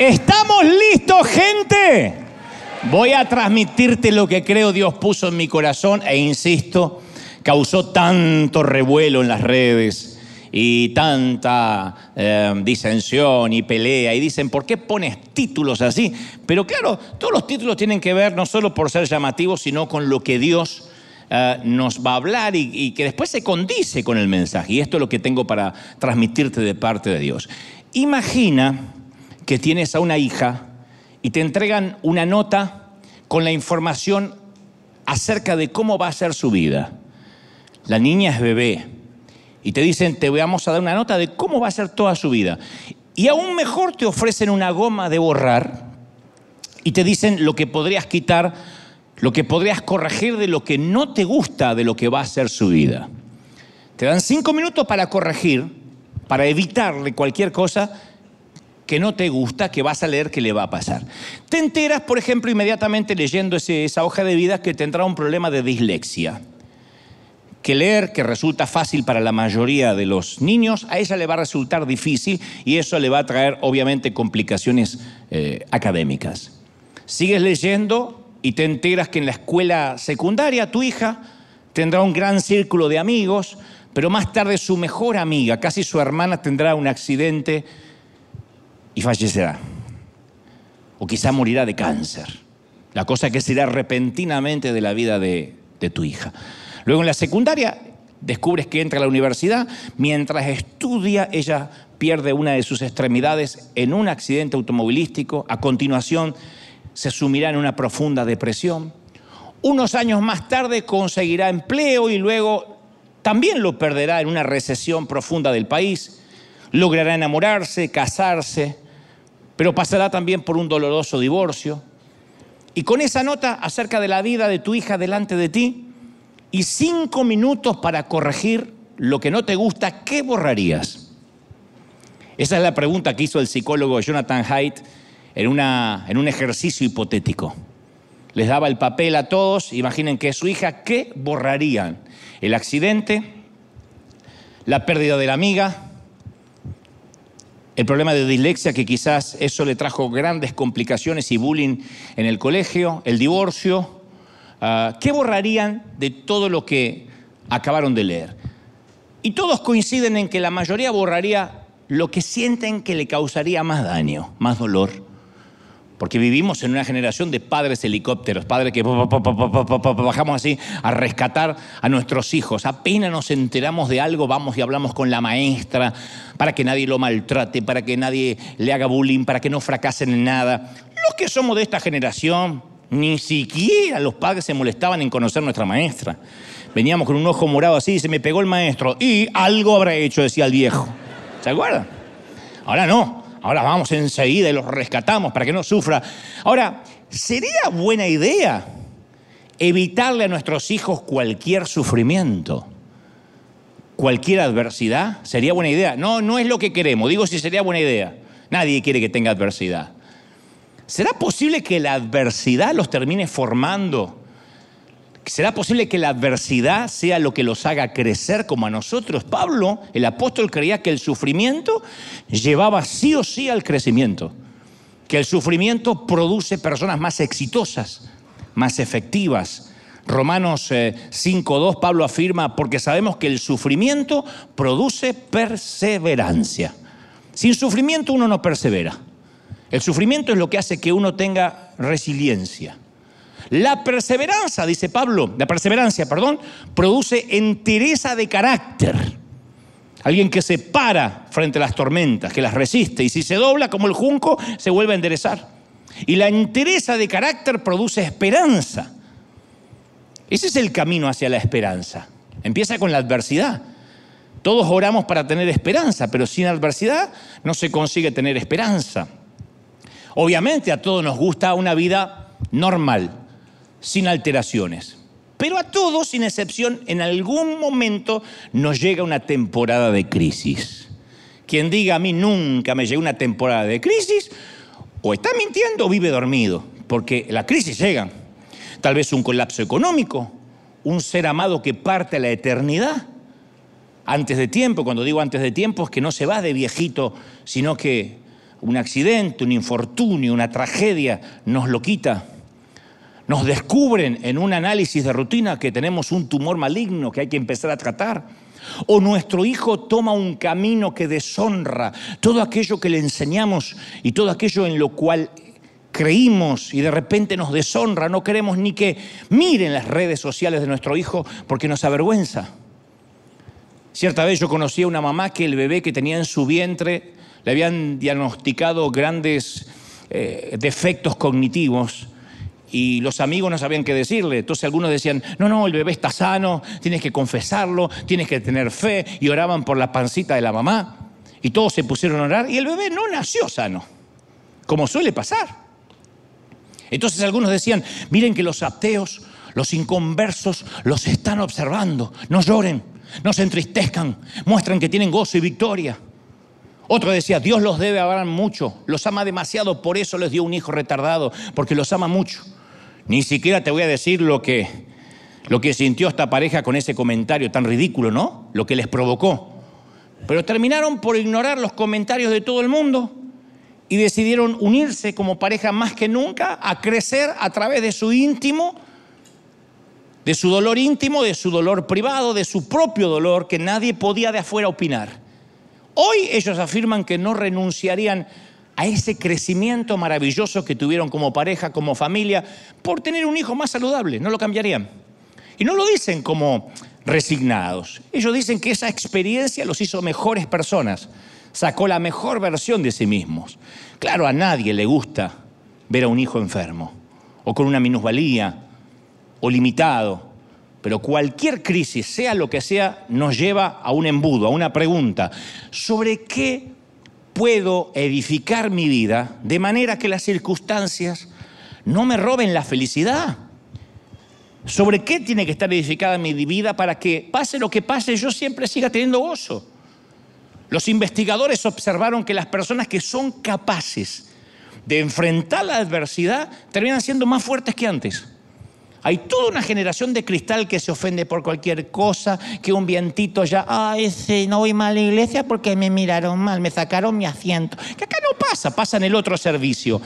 ¿estamos listos, gente? Voy a transmitirte lo que creo Dios puso en mi corazón e insisto, causó tanto revuelo en las redes y tanta eh, disensión y pelea y dicen, ¿por qué pones títulos así? Pero claro, todos los títulos tienen que ver no solo por ser llamativos, sino con lo que Dios eh, nos va a hablar y, y que después se condice con el mensaje. Y esto es lo que tengo para transmitirte de parte de Dios. Imagina que tienes a una hija y te entregan una nota con la información acerca de cómo va a ser su vida. La niña es bebé y te dicen, te vamos a dar una nota de cómo va a ser toda su vida. Y aún mejor te ofrecen una goma de borrar y te dicen lo que podrías quitar, lo que podrías corregir de lo que no te gusta de lo que va a ser su vida. Te dan cinco minutos para corregir, para evitarle cualquier cosa que no te gusta, que vas a leer que le va a pasar. Te enteras, por ejemplo, inmediatamente leyendo esa hoja de vida que tendrá un problema de dislexia. Que leer, que resulta fácil para la mayoría de los niños, a ella le va a resultar difícil y eso le va a traer, obviamente, complicaciones eh, académicas. Sigues leyendo y te enteras que en la escuela secundaria tu hija tendrá un gran círculo de amigos, pero más tarde su mejor amiga, casi su hermana, tendrá un accidente y fallecerá. O quizá morirá de cáncer. La cosa que será repentinamente de la vida de, de tu hija. Luego en la secundaria descubres que entra a la universidad. Mientras estudia, ella pierde una de sus extremidades en un accidente automovilístico. A continuación, se sumirá en una profunda depresión. Unos años más tarde conseguirá empleo y luego también lo perderá en una recesión profunda del país. Logrará enamorarse, casarse, pero pasará también por un doloroso divorcio. Y con esa nota acerca de la vida de tu hija delante de ti y cinco minutos para corregir lo que no te gusta, ¿qué borrarías? Esa es la pregunta que hizo el psicólogo Jonathan Haidt en, una, en un ejercicio hipotético. Les daba el papel a todos, imaginen que es su hija, ¿qué borrarían? El accidente, la pérdida de la amiga, el problema de dislexia, que quizás eso le trajo grandes complicaciones y bullying en el colegio, el divorcio. Ah, ¿Qué borrarían de todo lo que acabaron de leer? Y todos coinciden en que la mayoría borraría lo que sienten que le causaría más daño, más dolor. Porque vivimos en una generación de padres helicópteros, padres que bajamos así a rescatar a nuestros hijos. Apenas nos enteramos de algo, vamos y hablamos con la maestra para que nadie lo maltrate, para que nadie le haga bullying, para que no fracasen en nada. Los que somos de esta generación, ni siquiera los padres se molestaban en conocer nuestra maestra. Veníamos con un ojo morado así y se me pegó el maestro. Y algo habrá hecho, decía el viejo. ¿Se acuerdan? Ahora no. Ahora vamos enseguida y los rescatamos para que no sufra. Ahora, ¿sería buena idea evitarle a nuestros hijos cualquier sufrimiento? ¿Cualquier adversidad? ¿Sería buena idea? No, no es lo que queremos. Digo si sería buena idea. Nadie quiere que tenga adversidad. ¿Será posible que la adversidad los termine formando? ¿Será posible que la adversidad sea lo que los haga crecer como a nosotros? Pablo, el apóstol, creía que el sufrimiento llevaba sí o sí al crecimiento, que el sufrimiento produce personas más exitosas, más efectivas. Romanos eh, 5.2, Pablo afirma, porque sabemos que el sufrimiento produce perseverancia. Sin sufrimiento uno no persevera. El sufrimiento es lo que hace que uno tenga resiliencia. La perseverancia, dice Pablo, la perseverancia, perdón, produce entereza de carácter. Alguien que se para frente a las tormentas, que las resiste y si se dobla como el junco, se vuelve a enderezar. Y la entereza de carácter produce esperanza. Ese es el camino hacia la esperanza. Empieza con la adversidad. Todos oramos para tener esperanza, pero sin adversidad no se consigue tener esperanza. Obviamente a todos nos gusta una vida normal, sin alteraciones. Pero a todos, sin excepción, en algún momento nos llega una temporada de crisis. Quien diga a mí nunca me llegó una temporada de crisis, o está mintiendo o vive dormido, porque la crisis llega. Tal vez un colapso económico, un ser amado que parte a la eternidad antes de tiempo. Cuando digo antes de tiempo es que no se va de viejito, sino que un accidente, un infortunio, una tragedia, nos lo quita. Nos descubren en un análisis de rutina que tenemos un tumor maligno que hay que empezar a tratar. O nuestro hijo toma un camino que deshonra todo aquello que le enseñamos y todo aquello en lo cual creímos y de repente nos deshonra. No queremos ni que miren las redes sociales de nuestro hijo porque nos avergüenza. Cierta vez yo conocí a una mamá que el bebé que tenía en su vientre le habían diagnosticado grandes eh, defectos cognitivos y los amigos no sabían qué decirle. Entonces algunos decían, no, no, el bebé está sano, tienes que confesarlo, tienes que tener fe, y oraban por la pancita de la mamá. Y todos se pusieron a orar y el bebé no nació sano, como suele pasar. Entonces algunos decían, miren que los ateos, los inconversos, los están observando, no lloren, no se entristezcan, muestran que tienen gozo y victoria. Otro decía, Dios los debe amar mucho, los ama demasiado, por eso les dio un hijo retardado, porque los ama mucho. Ni siquiera te voy a decir lo que, lo que sintió esta pareja con ese comentario tan ridículo, ¿no? Lo que les provocó. Pero terminaron por ignorar los comentarios de todo el mundo y decidieron unirse como pareja más que nunca a crecer a través de su íntimo, de su dolor íntimo, de su dolor privado, de su propio dolor que nadie podía de afuera opinar. Hoy ellos afirman que no renunciarían a ese crecimiento maravilloso que tuvieron como pareja, como familia, por tener un hijo más saludable, no lo cambiarían. Y no lo dicen como resignados, ellos dicen que esa experiencia los hizo mejores personas, sacó la mejor versión de sí mismos. Claro, a nadie le gusta ver a un hijo enfermo, o con una minusvalía, o limitado, pero cualquier crisis, sea lo que sea, nos lleva a un embudo, a una pregunta. ¿Sobre qué puedo edificar mi vida de manera que las circunstancias no me roben la felicidad? ¿Sobre qué tiene que estar edificada mi vida para que pase lo que pase yo siempre siga teniendo gozo? Los investigadores observaron que las personas que son capaces de enfrentar la adversidad terminan siendo más fuertes que antes. Hay toda una generación de cristal que se ofende por cualquier cosa, que un vientito ya, ay, sí, no voy mal a la iglesia porque me miraron mal, me sacaron mi asiento. Que acá no pasa, pasa en el otro servicio.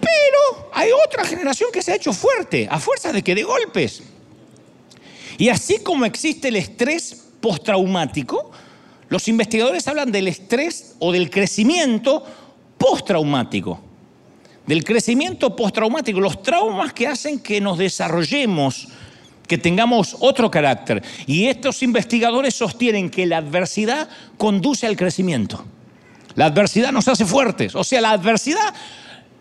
Pero hay otra generación que se ha hecho fuerte, a fuerza de que de golpes. Y así como existe el estrés postraumático, los investigadores hablan del estrés o del crecimiento postraumático del crecimiento postraumático, los traumas que hacen que nos desarrollemos, que tengamos otro carácter. Y estos investigadores sostienen que la adversidad conduce al crecimiento. La adversidad nos hace fuertes, o sea, la adversidad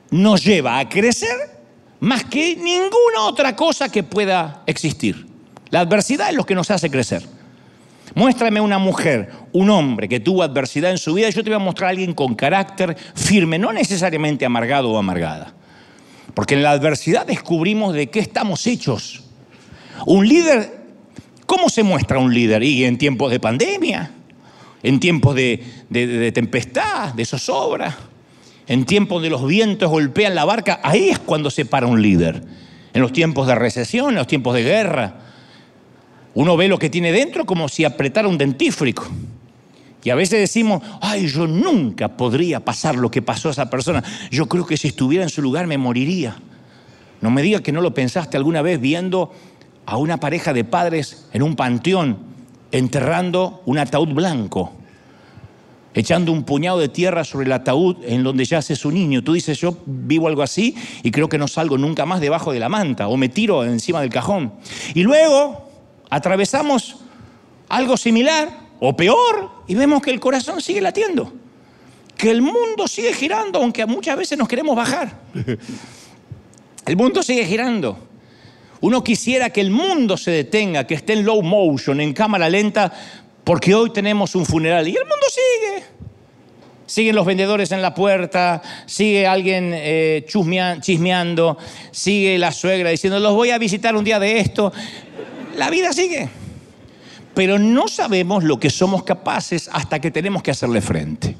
nos lleva a crecer más que ninguna otra cosa que pueda existir. La adversidad es lo que nos hace crecer. Muéstrame una mujer, un hombre que tuvo adversidad en su vida y yo te voy a mostrar a alguien con carácter firme, no necesariamente amargado o amargada. Porque en la adversidad descubrimos de qué estamos hechos. Un líder, ¿cómo se muestra un líder? Y en tiempos de pandemia, en tiempos de, de tempestad, de zozobra, en tiempos de los vientos golpean la barca, ahí es cuando se para un líder. En los tiempos de recesión, en los tiempos de guerra, uno ve lo que tiene dentro como si apretara un dentífrico. Y a veces decimos, ay, yo nunca podría pasar lo que pasó a esa persona. Yo creo que si estuviera en su lugar me moriría. No me diga que no lo pensaste alguna vez viendo a una pareja de padres en un panteón enterrando un ataúd blanco, echando un puñado de tierra sobre el ataúd en donde yace su niño. Tú dices, yo vivo algo así y creo que no salgo nunca más debajo de la manta o me tiro encima del cajón. Y luego atravesamos algo similar o peor y vemos que el corazón sigue latiendo, que el mundo sigue girando, aunque muchas veces nos queremos bajar. El mundo sigue girando. Uno quisiera que el mundo se detenga, que esté en low motion, en cámara lenta, porque hoy tenemos un funeral y el mundo sigue. Siguen los vendedores en la puerta, sigue alguien eh, chismeando, sigue la suegra diciendo, los voy a visitar un día de esto la vida sigue. Pero no sabemos lo que somos capaces hasta que tenemos que hacerle frente.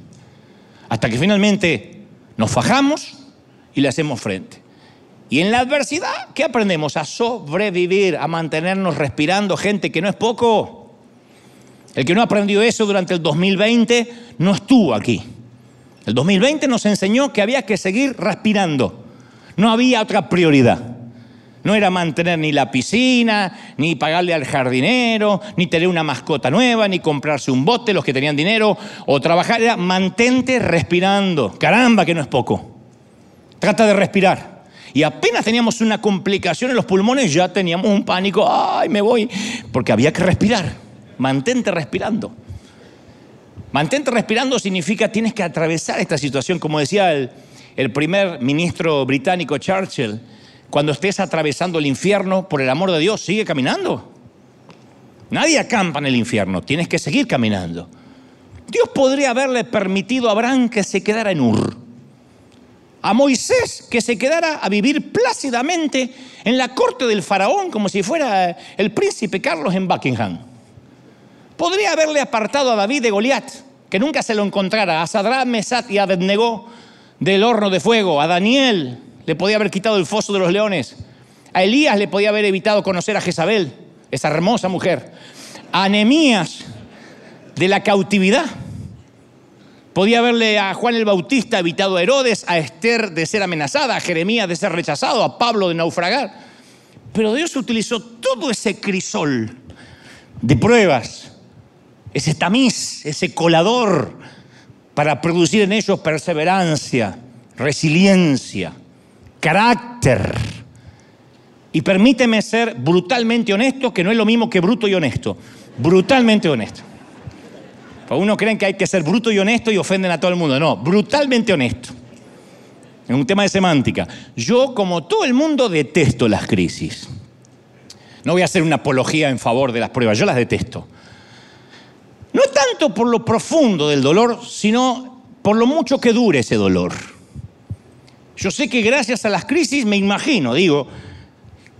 Hasta que finalmente nos fajamos y le hacemos frente. Y en la adversidad, ¿qué aprendemos? A sobrevivir, a mantenernos respirando, gente que no es poco. El que no aprendió eso durante el 2020 no estuvo aquí. El 2020 nos enseñó que había que seguir respirando. No había otra prioridad. No era mantener ni la piscina, ni pagarle al jardinero, ni tener una mascota nueva, ni comprarse un bote, los que tenían dinero, o trabajar. Era mantente respirando. Caramba, que no es poco. Trata de respirar. Y apenas teníamos una complicación en los pulmones, ya teníamos un pánico. ¡Ay, me voy! Porque había que respirar. Mantente respirando. Mantente respirando significa tienes que atravesar esta situación, como decía el, el primer ministro británico Churchill cuando estés atravesando el infierno, por el amor de Dios, sigue caminando. Nadie acampa en el infierno, tienes que seguir caminando. Dios podría haberle permitido a Abraham que se quedara en Ur. A Moisés que se quedara a vivir plácidamente en la corte del faraón como si fuera el príncipe Carlos en Buckingham. Podría haberle apartado a David de Goliat, que nunca se lo encontrara, a Sadrán, Mesat y Abednego del horno de fuego, a Daniel le podía haber quitado el foso de los leones. A Elías le podía haber evitado conocer a Jezabel, esa hermosa mujer. A Anemías de la cautividad. Podía haberle a Juan el Bautista evitado a Herodes, a Esther de ser amenazada, a Jeremías de ser rechazado, a Pablo de naufragar. Pero Dios utilizó todo ese crisol de pruebas, ese tamiz, ese colador, para producir en ellos perseverancia, resiliencia, carácter. Y permíteme ser brutalmente honesto, que no es lo mismo que bruto y honesto. Brutalmente honesto. Pues uno creen que hay que ser bruto y honesto y ofenden a todo el mundo. No, brutalmente honesto. Es un tema de semántica. Yo, como todo el mundo, detesto las crisis. No voy a hacer una apología en favor de las pruebas, yo las detesto. No tanto por lo profundo del dolor, sino por lo mucho que dure ese dolor. Yo sé que gracias a las crisis, me imagino, digo,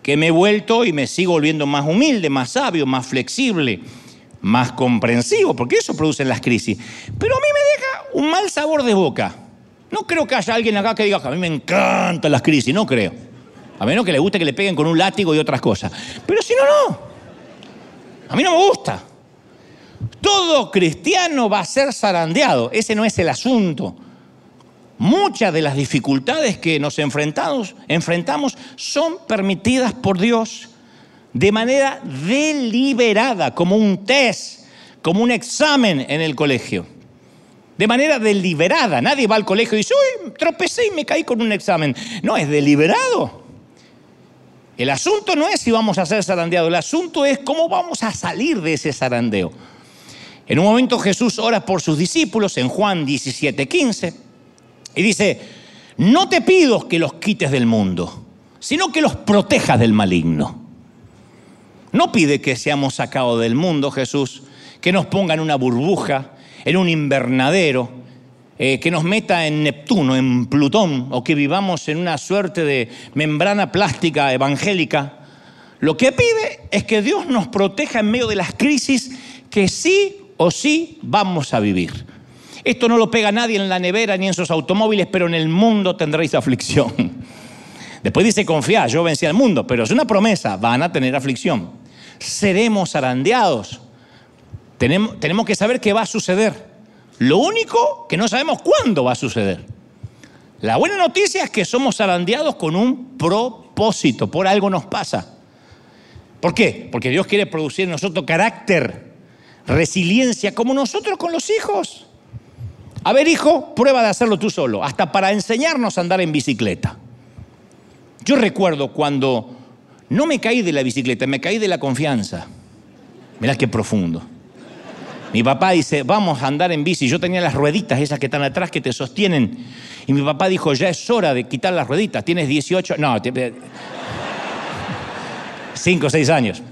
que me he vuelto y me sigo volviendo más humilde, más sabio, más flexible, más comprensivo, porque eso producen las crisis. Pero a mí me deja un mal sabor de boca. No creo que haya alguien acá que diga a mí me encantan las crisis, no creo. A menos que le guste que le peguen con un látigo y otras cosas. Pero si no, no. A mí no me gusta. Todo cristiano va a ser zarandeado. Ese no es el asunto. Muchas de las dificultades que nos enfrentamos, enfrentamos son permitidas por Dios de manera deliberada, como un test, como un examen en el colegio. De manera deliberada. Nadie va al colegio y dice, uy, tropecé y me caí con un examen. No, es deliberado. El asunto no es si vamos a ser zarandeados, el asunto es cómo vamos a salir de ese zarandeo. En un momento Jesús ora por sus discípulos en Juan 17, 15. Y dice, no te pido que los quites del mundo, sino que los protejas del maligno. No pide que seamos sacados del mundo, Jesús, que nos ponga en una burbuja, en un invernadero, eh, que nos meta en Neptuno, en Plutón, o que vivamos en una suerte de membrana plástica evangélica. Lo que pide es que Dios nos proteja en medio de las crisis que sí o sí vamos a vivir. Esto no lo pega nadie en la nevera ni en sus automóviles, pero en el mundo tendréis aflicción. Después dice, confía, yo vencí al mundo, pero es una promesa, van a tener aflicción. Seremos arandeados. Tenemos, tenemos que saber qué va a suceder. Lo único que no sabemos cuándo va a suceder. La buena noticia es que somos arandeados con un propósito, por algo nos pasa. ¿Por qué? Porque Dios quiere producir en nosotros carácter, resiliencia, como nosotros con los hijos. A ver, hijo, prueba de hacerlo tú solo, hasta para enseñarnos a andar en bicicleta. Yo recuerdo cuando no me caí de la bicicleta, me caí de la confianza. Mirá qué profundo. Mi papá dice, vamos a andar en bici. Yo tenía las rueditas, esas que están atrás, que te sostienen. Y mi papá dijo, ya es hora de quitar las rueditas. Tienes 18, no, 5 o 6 años.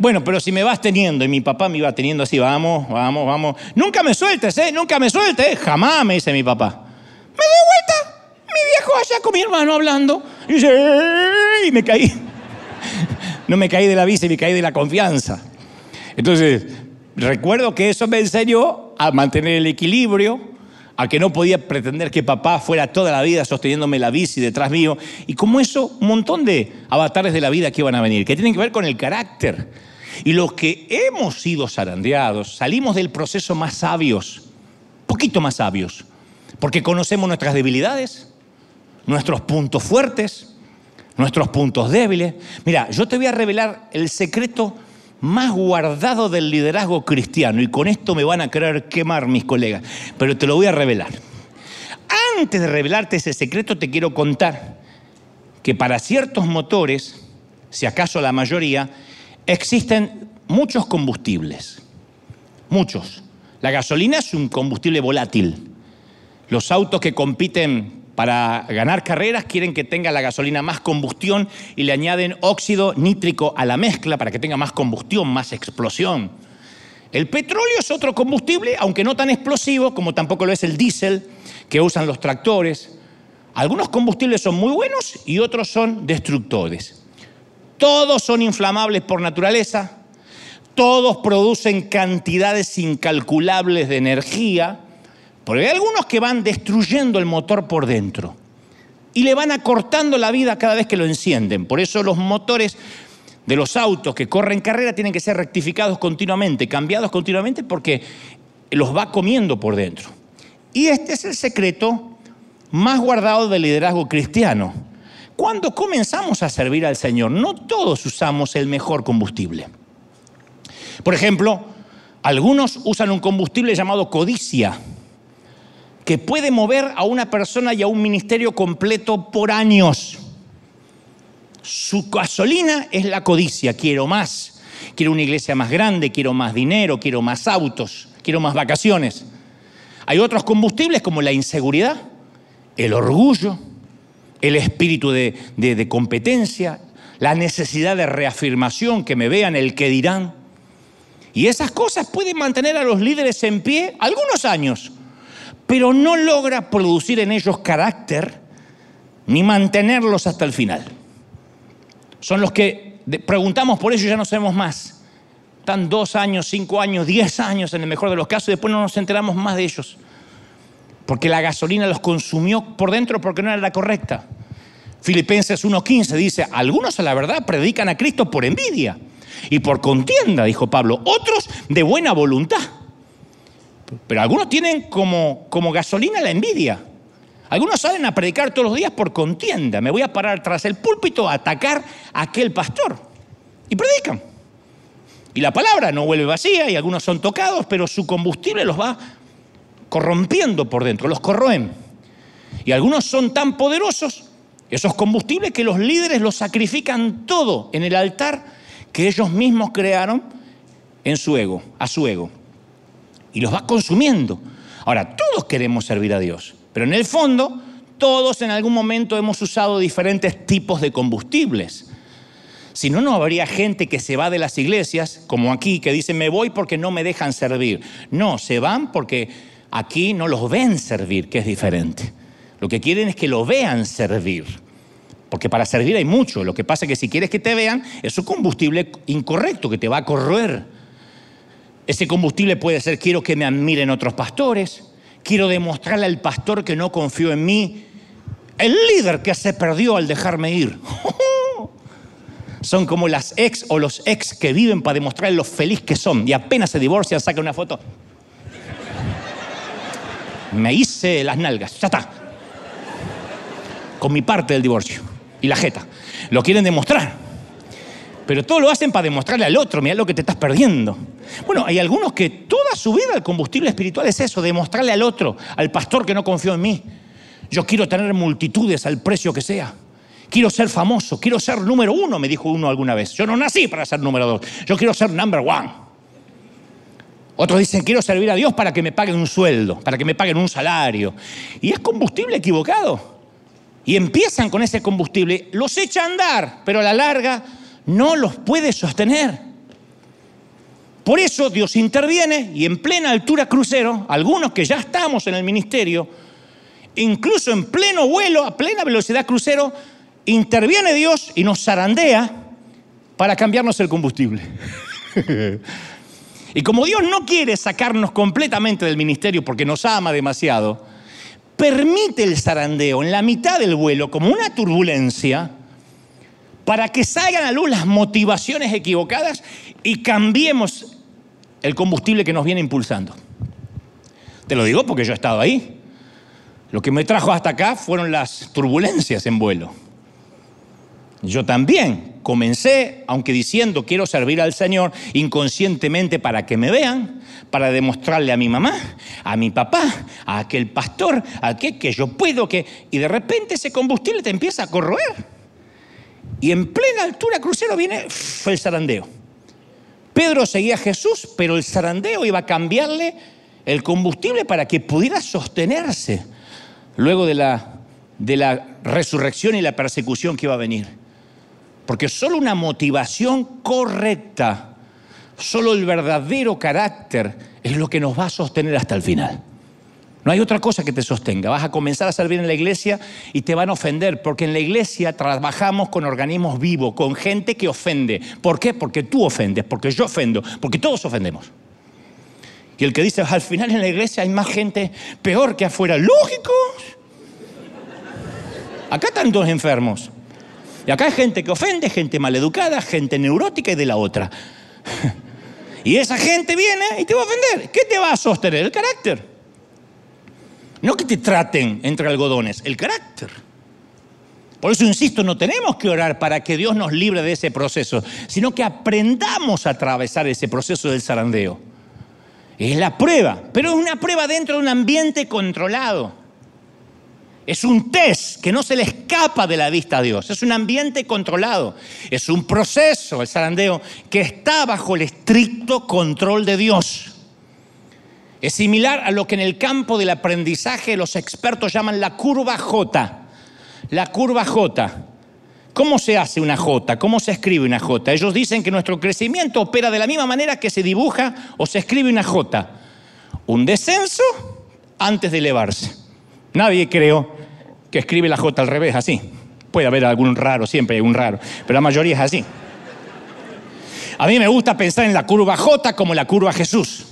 Bueno, pero si me vas teniendo, y mi papá me iba teniendo así, vamos, vamos, vamos. Nunca me sueltes, ¿eh? Nunca me sueltes, jamás, me dice mi papá. Me doy vuelta, mi viejo allá con mi hermano hablando. Y dice, y me caí. No me caí de la bici, me caí de la confianza. Entonces, recuerdo que eso me enseñó a mantener el equilibrio, a que no podía pretender que papá fuera toda la vida sosteniéndome la bici detrás mío. Y como eso, un montón de avatares de la vida que iban a venir, que tienen que ver con el carácter y los que hemos sido zarandeados salimos del proceso más sabios, poquito más sabios, porque conocemos nuestras debilidades, nuestros puntos fuertes, nuestros puntos débiles. Mira, yo te voy a revelar el secreto más guardado del liderazgo cristiano, y con esto me van a querer quemar mis colegas, pero te lo voy a revelar. Antes de revelarte ese secreto, te quiero contar que para ciertos motores, si acaso la mayoría, existen muchos combustibles. Muchos. La gasolina es un combustible volátil. Los autos que compiten para ganar carreras quieren que tenga la gasolina más combustión y le añaden óxido nítrico a la mezcla para que tenga más combustión, más explosión. El petróleo es otro combustible, aunque no tan explosivo como tampoco lo es el diésel que usan los tractores. Algunos combustibles son muy buenos y otros son destructores. Todos son inflamables por naturaleza, todos producen cantidades incalculables de energía, porque hay algunos que van destruyendo el motor por dentro y le van acortando la vida cada vez que lo encienden. Por eso los motores de los autos que corren carrera tienen que ser rectificados continuamente, cambiados continuamente porque los va comiendo por dentro. Y este es el secreto más guardado del liderazgo cristiano. Cuando comenzamos a servir al Señor, no todos usamos el mejor combustible. Por ejemplo, algunos usan un combustible llamado codicia, que puede mover a una persona y a un ministerio completo por años. Su gasolina es la codicia, quiero más, quiero una iglesia más grande, quiero más dinero, quiero más autos, quiero más vacaciones. Hay otros combustibles como la inseguridad, el orgullo, el espíritu de, competencia, la necesidad de reafirmación, que me vean el que dirán. Y esas cosas pueden mantener a los líderes en pie algunos años, pero no logra producir en ellos carácter ni mantenerlos hasta el final. Son los que preguntamos por ellos y ya no sabemos más. Están dos años, cinco años, diez años en el mejor de los casos y después no nos enteramos más de ellos. Porque la gasolina los consumió por dentro porque no era la correcta. Filipenses 1.15 dice, algunos a la verdad predican a Cristo por envidia y por contienda, dijo Pablo, otros de buena voluntad. Pero algunos tienen como, como gasolina la envidia. Algunos salen a predicar todos los días por contienda. Me voy a parar tras el púlpito a atacar a aquel pastor. Y predican. Y la palabra no vuelve vacía y algunos son tocados, pero su combustible los va corrompiendo por dentro, los corroen. Y algunos son tan poderosos, esos combustibles, que los líderes los sacrifican todo en el altar que ellos mismos crearon en su ego, a su ego. Y los va consumiendo. Ahora, todos queremos servir a Dios, pero en el fondo, todos en algún momento hemos usado diferentes tipos de combustibles. Si no, no habría gente que se va de las iglesias, como aquí, que dice, me voy porque no me dejan servir. No, se van porque aquí no los ven servir, que es diferente. Lo que quieren es que lo vean servir. Porque para servir hay mucho. Lo que pasa es que si quieres que te vean, es un combustible incorrecto que te va a corroer. Ese combustible puede ser quiero que me admiren otros pastores, quiero demostrarle al pastor que no confío en mí, el líder que se perdió al dejarme ir. Son como las ex o los ex que viven para demostrar lo feliz que son y apenas se divorcian sacan una foto. Me hice las nalgas, ya está. Con mi parte del divorcio y la jeta. Lo quieren demostrar. Pero todo lo hacen para demostrarle al otro, mira lo que te estás perdiendo. Bueno, hay algunos que toda su vida el combustible espiritual es eso, demostrarle al otro, al pastor que no confió en mí. Yo quiero tener multitudes al precio que sea. Quiero ser famoso, quiero ser número uno, me dijo uno alguna vez. Yo no nací para ser número dos, yo quiero ser number one. Otros dicen, quiero servir a Dios para que me paguen un sueldo, para que me paguen un salario. Y es combustible equivocado y empiezan con ese combustible, los echa a andar, pero a la larga no los puede sostener. Por eso Dios interviene y en plena altura crucero, algunos que ya estamos en el ministerio, incluso en pleno vuelo, a plena velocidad crucero, interviene Dios y nos zarandea para cambiarnos el combustible. y como Dios no quiere sacarnos completamente del ministerio porque nos ama demasiado, permite el zarandeo en la mitad del vuelo como una turbulencia para que salgan a luz las motivaciones equivocadas y cambiemos el combustible que nos viene impulsando. Te lo digo porque yo he estado ahí. Lo que me trajo hasta acá fueron las turbulencias en vuelo. Yo también comencé, aunque diciendo quiero servir al Señor, inconscientemente para que me vean, para demostrarle a mi mamá, a mi papá, a aquel pastor, a aquel que yo puedo, que... Y de repente ese combustible te empieza a corroer. Y en plena altura crucero viene el zarandeo. Pedro seguía a Jesús, pero el zarandeo iba a cambiarle el combustible para que pudiera sostenerse luego de la, de la resurrección y la persecución que iba a venir. Porque solo una motivación correcta, solo el verdadero carácter es lo que nos va a sostener hasta el final. No hay otra cosa que te sostenga. Vas a comenzar a servir en la iglesia y te van a ofender, porque en la iglesia trabajamos con organismos vivos, con gente que ofende. ¿Por qué? Porque tú ofendes, porque yo ofendo, porque todos ofendemos. Y el que dice, al final en la iglesia hay más gente peor que afuera. Lógico. Acá están dos enfermos. Y acá hay gente que ofende, gente maleducada, gente neurótica y de la otra. Y esa gente viene y te va a ofender. ¿Qué te va a sostener? El carácter. No que te traten entre algodones, el carácter. Por eso insisto, no tenemos que orar para que Dios nos libre de ese proceso, sino que aprendamos a atravesar ese proceso del zarandeo. Es la prueba, pero es una prueba dentro de un ambiente controlado. Es un test que no se le escapa de la vista a Dios. Es un ambiente controlado. Es un proceso, el zarandeo, que está bajo el estricto control de Dios. Es similar a lo que en el campo del aprendizaje los expertos llaman la curva J. La curva J. ¿Cómo se hace una J? ¿Cómo se escribe una J? Ellos dicen que nuestro crecimiento opera de la misma manera que se dibuja o se escribe una J. Un descenso antes de elevarse. Nadie creo que escribe la J al revés así. Puede haber algún raro, siempre hay un raro, pero la mayoría es así. A mí me gusta pensar en la curva J como la curva Jesús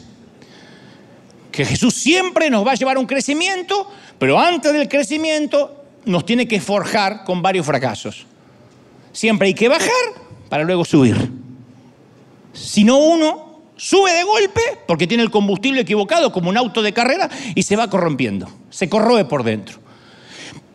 que Jesús siempre nos va a llevar a un crecimiento, pero antes del crecimiento nos tiene que forjar con varios fracasos. Siempre hay que bajar para luego subir. Si no uno sube de golpe porque tiene el combustible equivocado como un auto de carrera y se va corrompiendo, se corroe por dentro.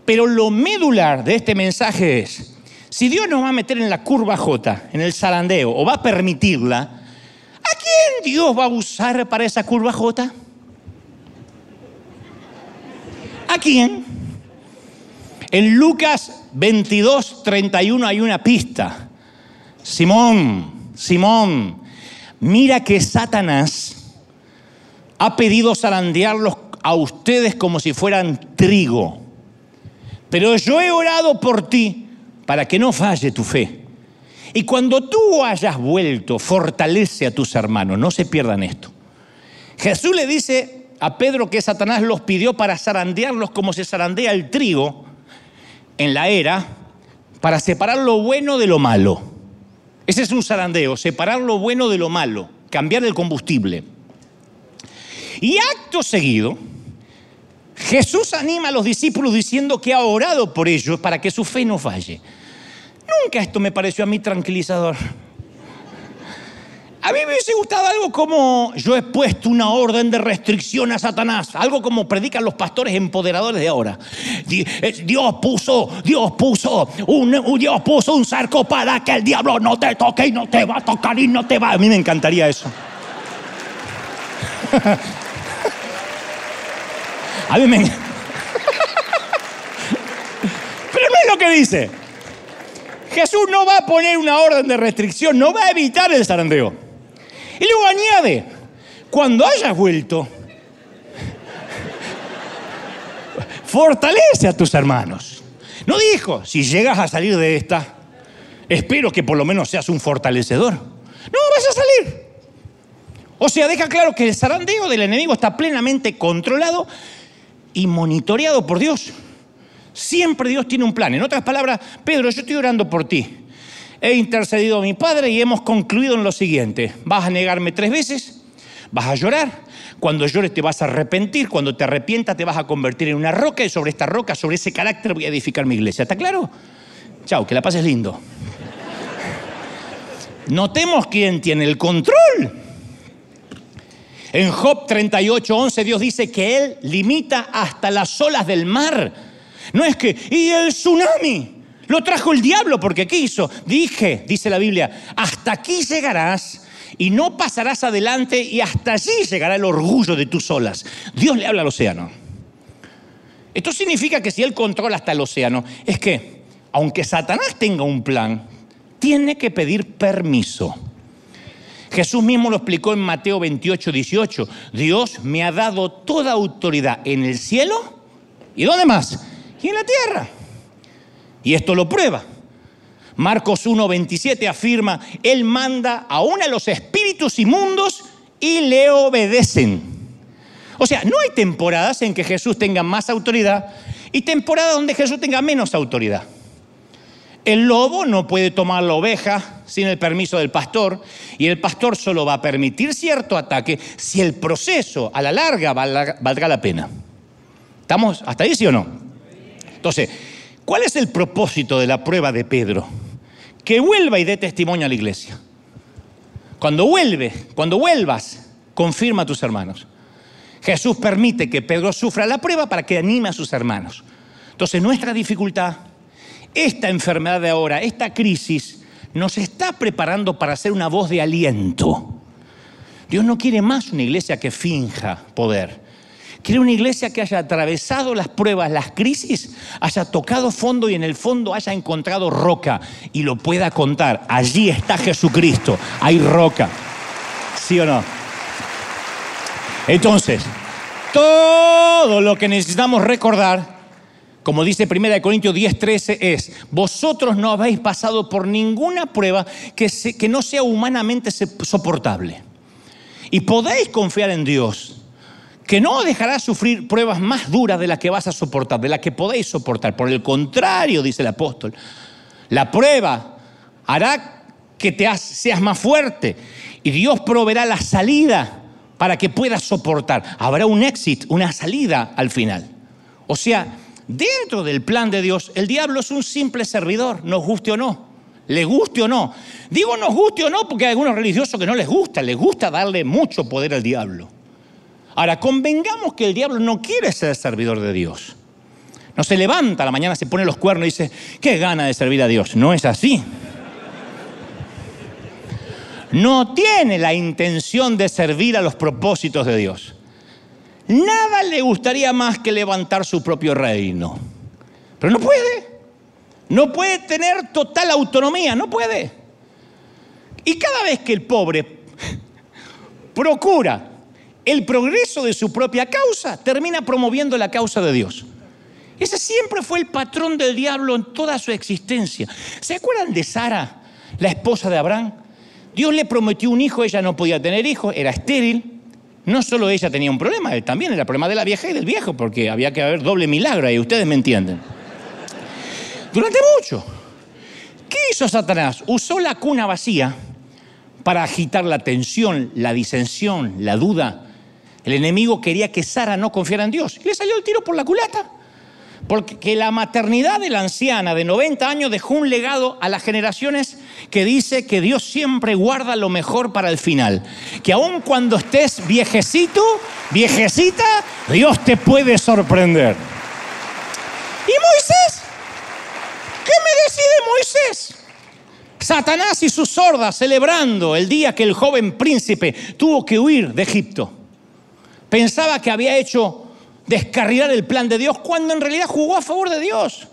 Pero lo medular de este mensaje es, si Dios nos va a meter en la curva J, en el zarandeo, o va a permitirla, ¿a quién Dios va a usar para esa curva J? ¿A quién? En Lucas 22, 31 hay una pista. Simón, Simón, mira que Satanás ha pedido zarandearlos a ustedes como si fueran trigo. Pero yo he orado por ti para que no falle tu fe. Y cuando tú hayas vuelto, fortalece a tus hermanos, no se pierdan esto. Jesús le dice a Pedro que Satanás los pidió para zarandearlos como se zarandea el trigo en la era, para separar lo bueno de lo malo. Ese es un zarandeo, separar lo bueno de lo malo, cambiar el combustible. Y acto seguido, Jesús anima a los discípulos diciendo que ha orado por ellos para que su fe no falle. Nunca esto me pareció a mí tranquilizador. A mí me hubiese gustado algo como yo he puesto una orden de restricción a Satanás, algo como predican los pastores empoderadores de ahora. Eh, Dios puso, Dios puso un, Dios puso un cerco para que el diablo no te toque y no te va a tocar y no te va. A mí me encantaría eso. A mí me Pero no es lo que dice. Jesús no va a poner una orden de restricción, no va a evitar el zarandeo. Y luego añade, cuando hayas vuelto, fortalece a tus hermanos. No dijo, si llegas a salir de esta, espero que por lo menos seas un fortalecedor. No, vas a salir. O sea, deja claro que el zarandeo del enemigo está plenamente controlado y monitoreado por Dios. Siempre Dios tiene un plan. En otras palabras, Pedro, yo estoy orando por ti he intercedido a mi Padre y hemos concluido en lo siguiente. Vas a negarme tres veces, vas a llorar, cuando llores te vas a arrepentir, cuando te arrepientas te vas a convertir en una roca y sobre esta roca, sobre ese carácter voy a edificar mi iglesia. ¿Está claro? Chao, que la pases lindo. Notemos quién tiene el control. En Job 38, 11 Dios dice que Él limita hasta las olas del mar. No es que, y el tsunami, lo trajo el diablo porque quiso. Dije, dice la Biblia, hasta aquí llegarás y no pasarás adelante y hasta allí llegará el orgullo de tus olas. Dios le habla al océano. Esto significa que si Él controla hasta el océano, es que, aunque Satanás tenga un plan, tiene que pedir permiso. Jesús mismo lo explicó en Mateo 28, 18. Dios me ha dado toda autoridad en el cielo y ¿dónde más? Y en la tierra. Y esto lo prueba. Marcos 1, 27 afirma, Él manda aún a los espíritus inmundos y le obedecen. O sea, no hay temporadas en que Jesús tenga más autoridad y temporadas donde Jesús tenga menos autoridad. El lobo no puede tomar la oveja sin el permiso del pastor y el pastor solo va a permitir cierto ataque si el proceso a la larga valga la pena. ¿Estamos hasta ahí, sí o no? Entonces, ¿cuál es el propósito de la prueba de Pedro? Que vuelva y dé testimonio a la iglesia. Cuando vuelve, cuando vuelvas, confirma a tus hermanos. Jesús permite que Pedro sufra la prueba para que anime a sus hermanos. Entonces, nuestra dificultad esta enfermedad de ahora, esta crisis, nos está preparando para ser una voz de aliento. Dios no quiere más una iglesia que finja poder. Quiere una iglesia que haya atravesado las pruebas, las crisis, haya tocado fondo y en el fondo haya encontrado roca y lo pueda contar. Allí está Jesucristo, hay roca. ¿Sí o no? Entonces, todo lo que necesitamos recordar como dice 1 Corintios 10:13, es, vosotros no habéis pasado por ninguna prueba que, que no sea humanamente soportable. Y podéis confiar en Dios, que no dejará sufrir pruebas más duras de las que vas a soportar, de las que podéis soportar. Por el contrario, dice el apóstol, la prueba hará que te seas más fuerte y Dios proveerá la salida para que puedas soportar. Habrá un éxito, una salida al final. O sea, Dentro del plan de Dios, el diablo es un simple servidor, nos guste o no, le guste o no. Digo nos guste o no porque hay algunos religiosos que no les gusta, les gusta darle mucho poder al diablo. Ahora, convengamos que el diablo no quiere ser servidor de Dios. No se levanta la mañana, se pone los cuernos y dice, qué gana de servir a Dios. No es así. No tiene la intención de servir a los propósitos de Dios. Nada le gustaría más que levantar su propio reino. Pero no puede. No puede tener total autonomía, no puede. Y cada vez que el pobre procura el progreso de su propia causa, termina promoviendo la causa de Dios. Ese siempre fue el patrón del diablo en toda su existencia. ¿Se acuerdan de Sara, la esposa de Abraham? Dios le prometió un hijo, ella no podía tener hijos, era estéril. No solo ella tenía un problema, también era el problema de la vieja y del viejo, porque había que haber doble milagro ahí, ustedes me entienden. Durante mucho. ¿Qué hizo Satanás? Usó la cuna vacía para agitar la tensión, la disensión, la duda. El enemigo quería que Sara no confiara en Dios. Y le salió el tiro por la culata. Porque la maternidad de la anciana de 90 años dejó un legado a las generaciones que dice que Dios siempre guarda lo mejor para el final. Que aun cuando estés viejecito, viejecita, Dios te puede sorprender. ¿Y Moisés? ¿Qué me decide Moisés? Satanás y sus sordas celebrando el día que el joven príncipe tuvo que huir de Egipto. Pensaba que había hecho descarrilar el plan de Dios cuando en realidad jugó a favor de Dios.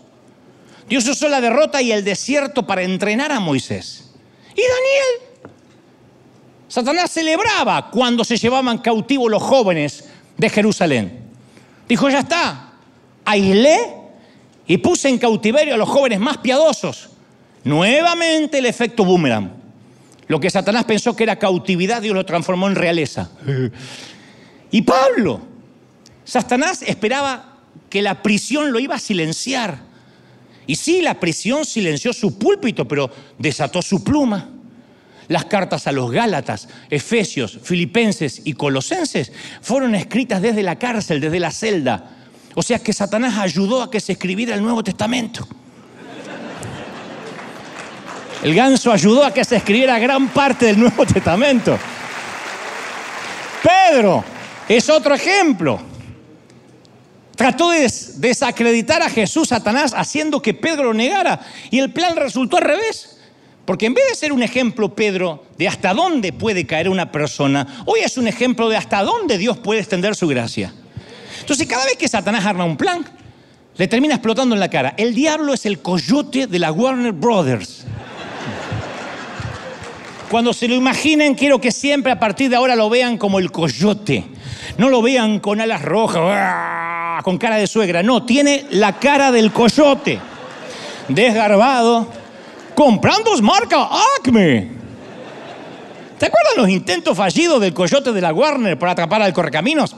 Dios usó la derrota y el desierto para entrenar a Moisés. ¿Y Daniel? Satanás celebraba cuando se llevaban cautivos los jóvenes de Jerusalén. Dijo, ya está, aislé y puse en cautiverio a los jóvenes más piadosos. Nuevamente el efecto boomerang. Lo que Satanás pensó que era cautividad, Dios lo transformó en realeza. Y Pablo, Satanás esperaba que la prisión lo iba a silenciar. Y sí, la prisión silenció su púlpito, pero desató su pluma. Las cartas a los Gálatas, Efesios, Filipenses y Colosenses fueron escritas desde la cárcel, desde la celda. O sea que Satanás ayudó a que se escribiera el Nuevo Testamento. El ganso ayudó a que se escribiera gran parte del Nuevo Testamento. Pedro es otro ejemplo. Trató de desacreditar a Jesús, Satanás, haciendo que Pedro lo negara. Y el plan resultó al revés. Porque en vez de ser un ejemplo, Pedro, de hasta dónde puede caer una persona, hoy es un ejemplo de hasta dónde Dios puede extender su gracia. Entonces, cada vez que Satanás arma un plan, le termina explotando en la cara. El diablo es el coyote de la Warner Brothers. Cuando se lo imaginen, quiero que siempre a partir de ahora lo vean como el coyote. No lo vean con alas rojas, ¡ah! con cara de suegra. No, tiene la cara del coyote. Desgarbado, comprando marca Acme. ¿Te acuerdan los intentos fallidos del coyote de la Warner por atrapar al correcaminos?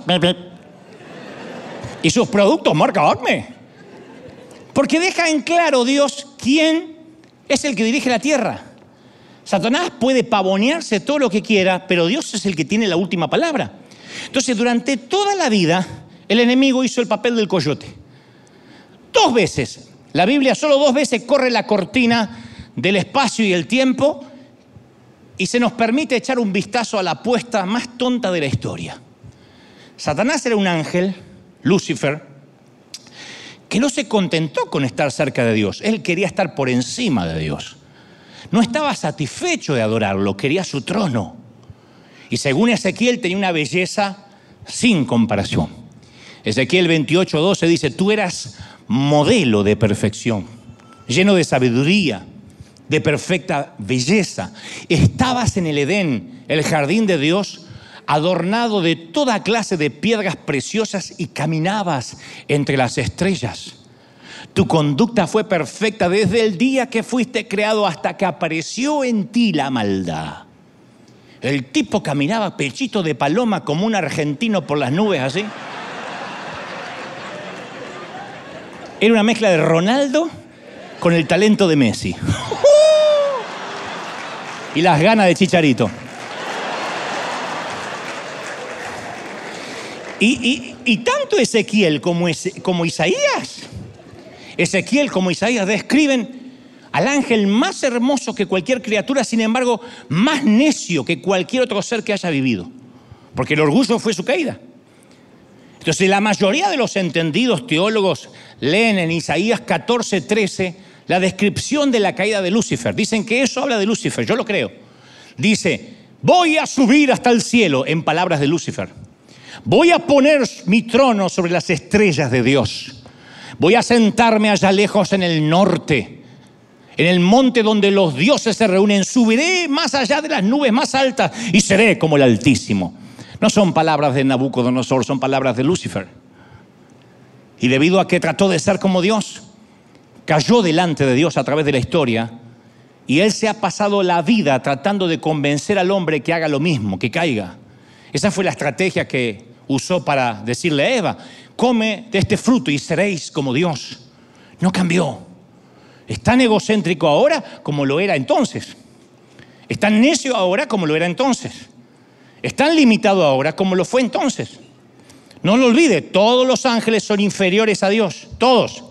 Y sus productos marca Acme. Porque deja en claro Dios quién es el que dirige la tierra. Satanás puede pavonearse todo lo que quiera, pero Dios es el que tiene la última palabra. Entonces, durante toda la vida, el enemigo hizo el papel del coyote. Dos veces. La Biblia solo dos veces corre la cortina del espacio y el tiempo y se nos permite echar un vistazo a la apuesta más tonta de la historia. Satanás era un ángel, Lucifer, que no se contentó con estar cerca de Dios, él quería estar por encima de Dios. No estaba satisfecho de adorarlo, quería su trono. Y según Ezequiel tenía una belleza sin comparación. Ezequiel 28:12 dice, tú eras modelo de perfección, lleno de sabiduría, de perfecta belleza. Estabas en el Edén, el jardín de Dios, adornado de toda clase de piedras preciosas y caminabas entre las estrellas. Tu conducta fue perfecta desde el día que fuiste creado hasta que apareció en ti la maldad. El tipo caminaba pechito de paloma como un argentino por las nubes así. Era una mezcla de Ronaldo con el talento de Messi. y las ganas de Chicharito. Y, tanto Ezequiel como, como Isaías, Ezequiel como Isaías describen al ángel más hermoso que cualquier criatura, sin embargo, más necio que cualquier otro ser que haya vivido. Porque el orgullo fue su caída. Entonces, la mayoría de los entendidos teólogos leen en Isaías 14, 13 la descripción de la caída de Lucifer. Dicen que eso habla de Lucifer, yo lo creo. Dice, voy a subir hasta el cielo, en palabras de Lucifer. Voy a poner mi trono sobre las estrellas de Dios. Voy a sentarme allá lejos en el norte, en el monte donde los dioses se reúnen. Subiré más allá de las nubes más altas y seré como el Altísimo. No son palabras de Nabucodonosor, son palabras de Lucifer. Y debido a que trató de ser como Dios, cayó delante de Dios a través de la historia y él se ha pasado la vida tratando de convencer al hombre que haga lo mismo, que caiga. Esa fue la estrategia que usó para decirle a Eva, come de este fruto y seréis como Dios. No cambió. Es tan egocéntrico ahora como lo era entonces. Es tan necio ahora como lo era entonces. Es tan limitado ahora como lo fue entonces. No lo olvide, todos los ángeles son inferiores a Dios, todos.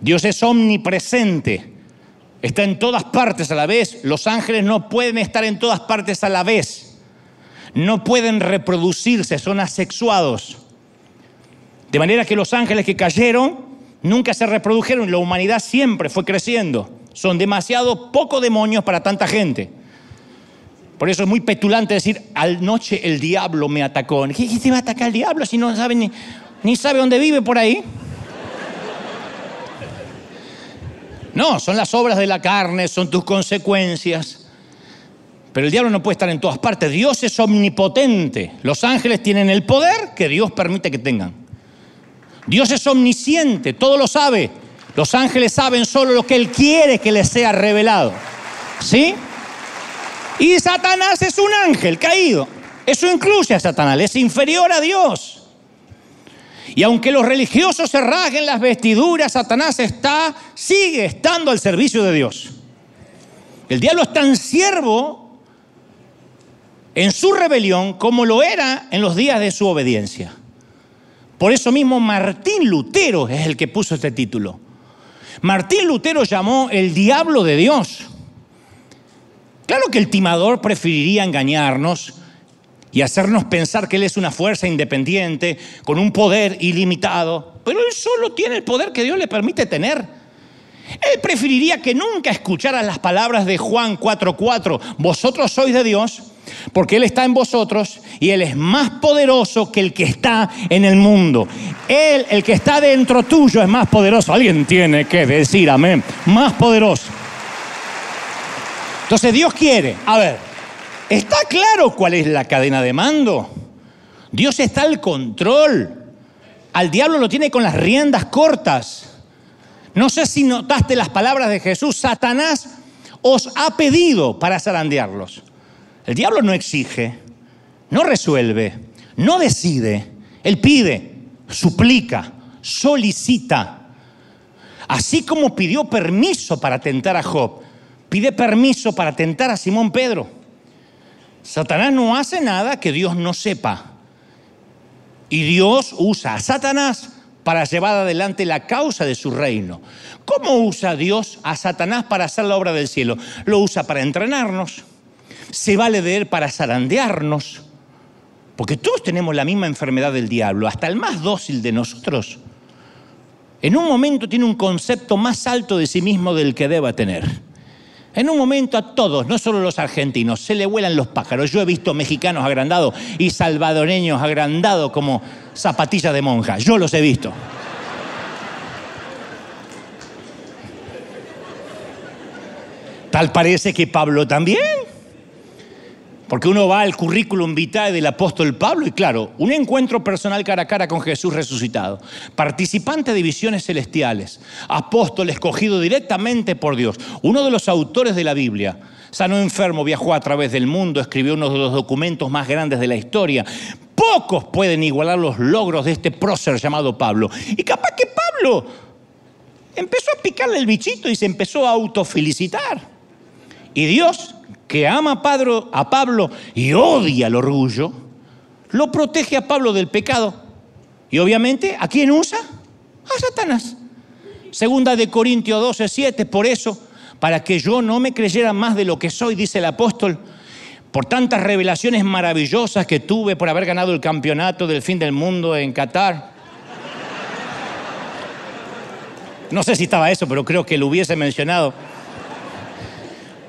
Dios es omnipresente, está en todas partes a la vez. Los ángeles no pueden estar en todas partes a la vez. No pueden reproducirse, son asexuados. De manera que los ángeles que cayeron nunca se reprodujeron, la humanidad siempre fue creciendo. Son demasiado pocos demonios para tanta gente. Por eso es muy petulante decir, al noche el diablo me atacó. ¿Qué se va a atacar el diablo si no sabe ni, ni sabe dónde vive por ahí? No, son las obras de la carne, son tus consecuencias. Pero el diablo no puede estar en todas partes. Dios es omnipotente. Los ángeles tienen el poder que Dios permite que tengan. Dios es omnisciente, todo lo sabe. Los ángeles saben solo lo que Él quiere que les sea revelado. ¿Sí? Y Satanás es un ángel caído. Eso incluye a Satanás, es inferior a Dios. Y aunque los religiosos se rasguen las vestiduras, Satanás está, sigue estando al servicio de Dios. El diablo es tan siervo en su rebelión como lo era en los días de su obediencia. Por eso mismo Martín Lutero es el que puso este título. Martín Lutero llamó el diablo de Dios. Claro que el timador preferiría engañarnos y hacernos pensar que Él es una fuerza independiente, con un poder ilimitado, pero Él solo tiene el poder que Dios le permite tener. Él preferiría que nunca escuchara las palabras de Juan 4:4, vosotros sois de Dios, porque Él está en vosotros y Él es más poderoso que el que está en el mundo. Él, el que está dentro tuyo, es más poderoso. Alguien tiene que decir amén, más poderoso. Entonces Dios quiere, a ver, ¿está claro cuál es la cadena de mando? Dios está al control. Al diablo lo tiene con las riendas cortas. No sé si notaste las palabras de Jesús. Satanás os ha pedido para zarandearlos. El diablo no exige, no resuelve, no decide. Él pide, suplica, solicita. Así como pidió permiso para tentar a Job, pide permiso para tentar a Simón Pedro. Satanás no hace nada que Dios no sepa. Y Dios usa a Satanás para llevar adelante la causa de su reino. ¿Cómo usa Dios a Satanás para hacer la obra del cielo? Lo usa para entrenarnos, se vale de él para zarandearnos, porque todos tenemos la misma enfermedad del diablo, hasta el más dócil de nosotros. En un momento tiene un concepto más alto de sí mismo del que deba tener. En un momento a todos, no solo los argentinos, se le vuelan los pájaros. Yo he visto mexicanos agrandados y salvadoreños agrandados como zapatillas de monja. Yo los he visto. Tal parece que Pablo también. Porque uno va al currículum vitae del apóstol Pablo y claro, un encuentro personal cara a cara con Jesús resucitado, participante de visiones celestiales, apóstol escogido directamente por Dios, uno de los autores de la Biblia, sano enfermo, viajó a través del mundo, escribió uno de los documentos más grandes de la historia. Pocos pueden igualar los logros de este prócer llamado Pablo. Y capaz que Pablo empezó a picarle el bichito y se empezó a autofelicitar. Y Dios que ama a Pablo, y odia el orgullo, lo protege a Pablo del pecado. Y obviamente, ¿a quién usa? A Satanás. Segunda de Corintios 12, 7, por eso, para que yo no me creyera más de lo que soy, dice el apóstol, por tantas revelaciones maravillosas que tuve por haber ganado el campeonato del fin del mundo en Qatar. No sé si estaba eso, pero creo que lo hubiese mencionado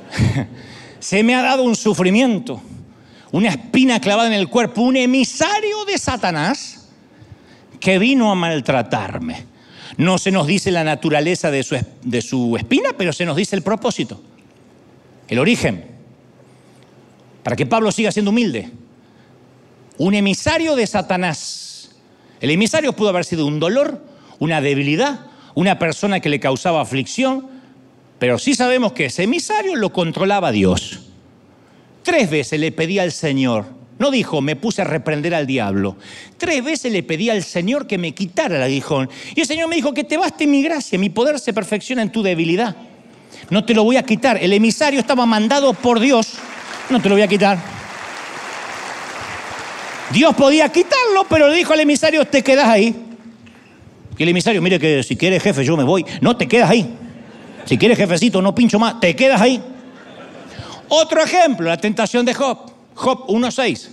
se me ha dado un sufrimiento, una espina clavada en el cuerpo, un emisario de Satanás que vino a maltratarme. No se nos dice la naturaleza de su, espina, pero se nos dice el propósito, el origen, para que Pablo siga siendo humilde. Un emisario de Satanás. El emisario pudo haber sido un dolor, una debilidad, una persona que le causaba aflicción, pero sí sabemos que ese emisario lo controlaba Dios. Tres veces le pedí al Señor, no dijo, me puse a reprender al diablo. Tres veces le pedí al Señor que me quitara el aguijón. Y el Señor me dijo, que te baste mi gracia, mi poder se perfecciona en tu debilidad. No te lo voy a quitar. El emisario estaba mandado por Dios, no te lo voy a quitar. Dios podía quitarlo, pero le dijo al emisario, te quedas ahí. Y el emisario, mire que si quieres jefe, yo me voy. No te quedas ahí. Si quieres jefecito, no pincho más, te quedas ahí. Otro ejemplo, la tentación de Job, Job 1.6.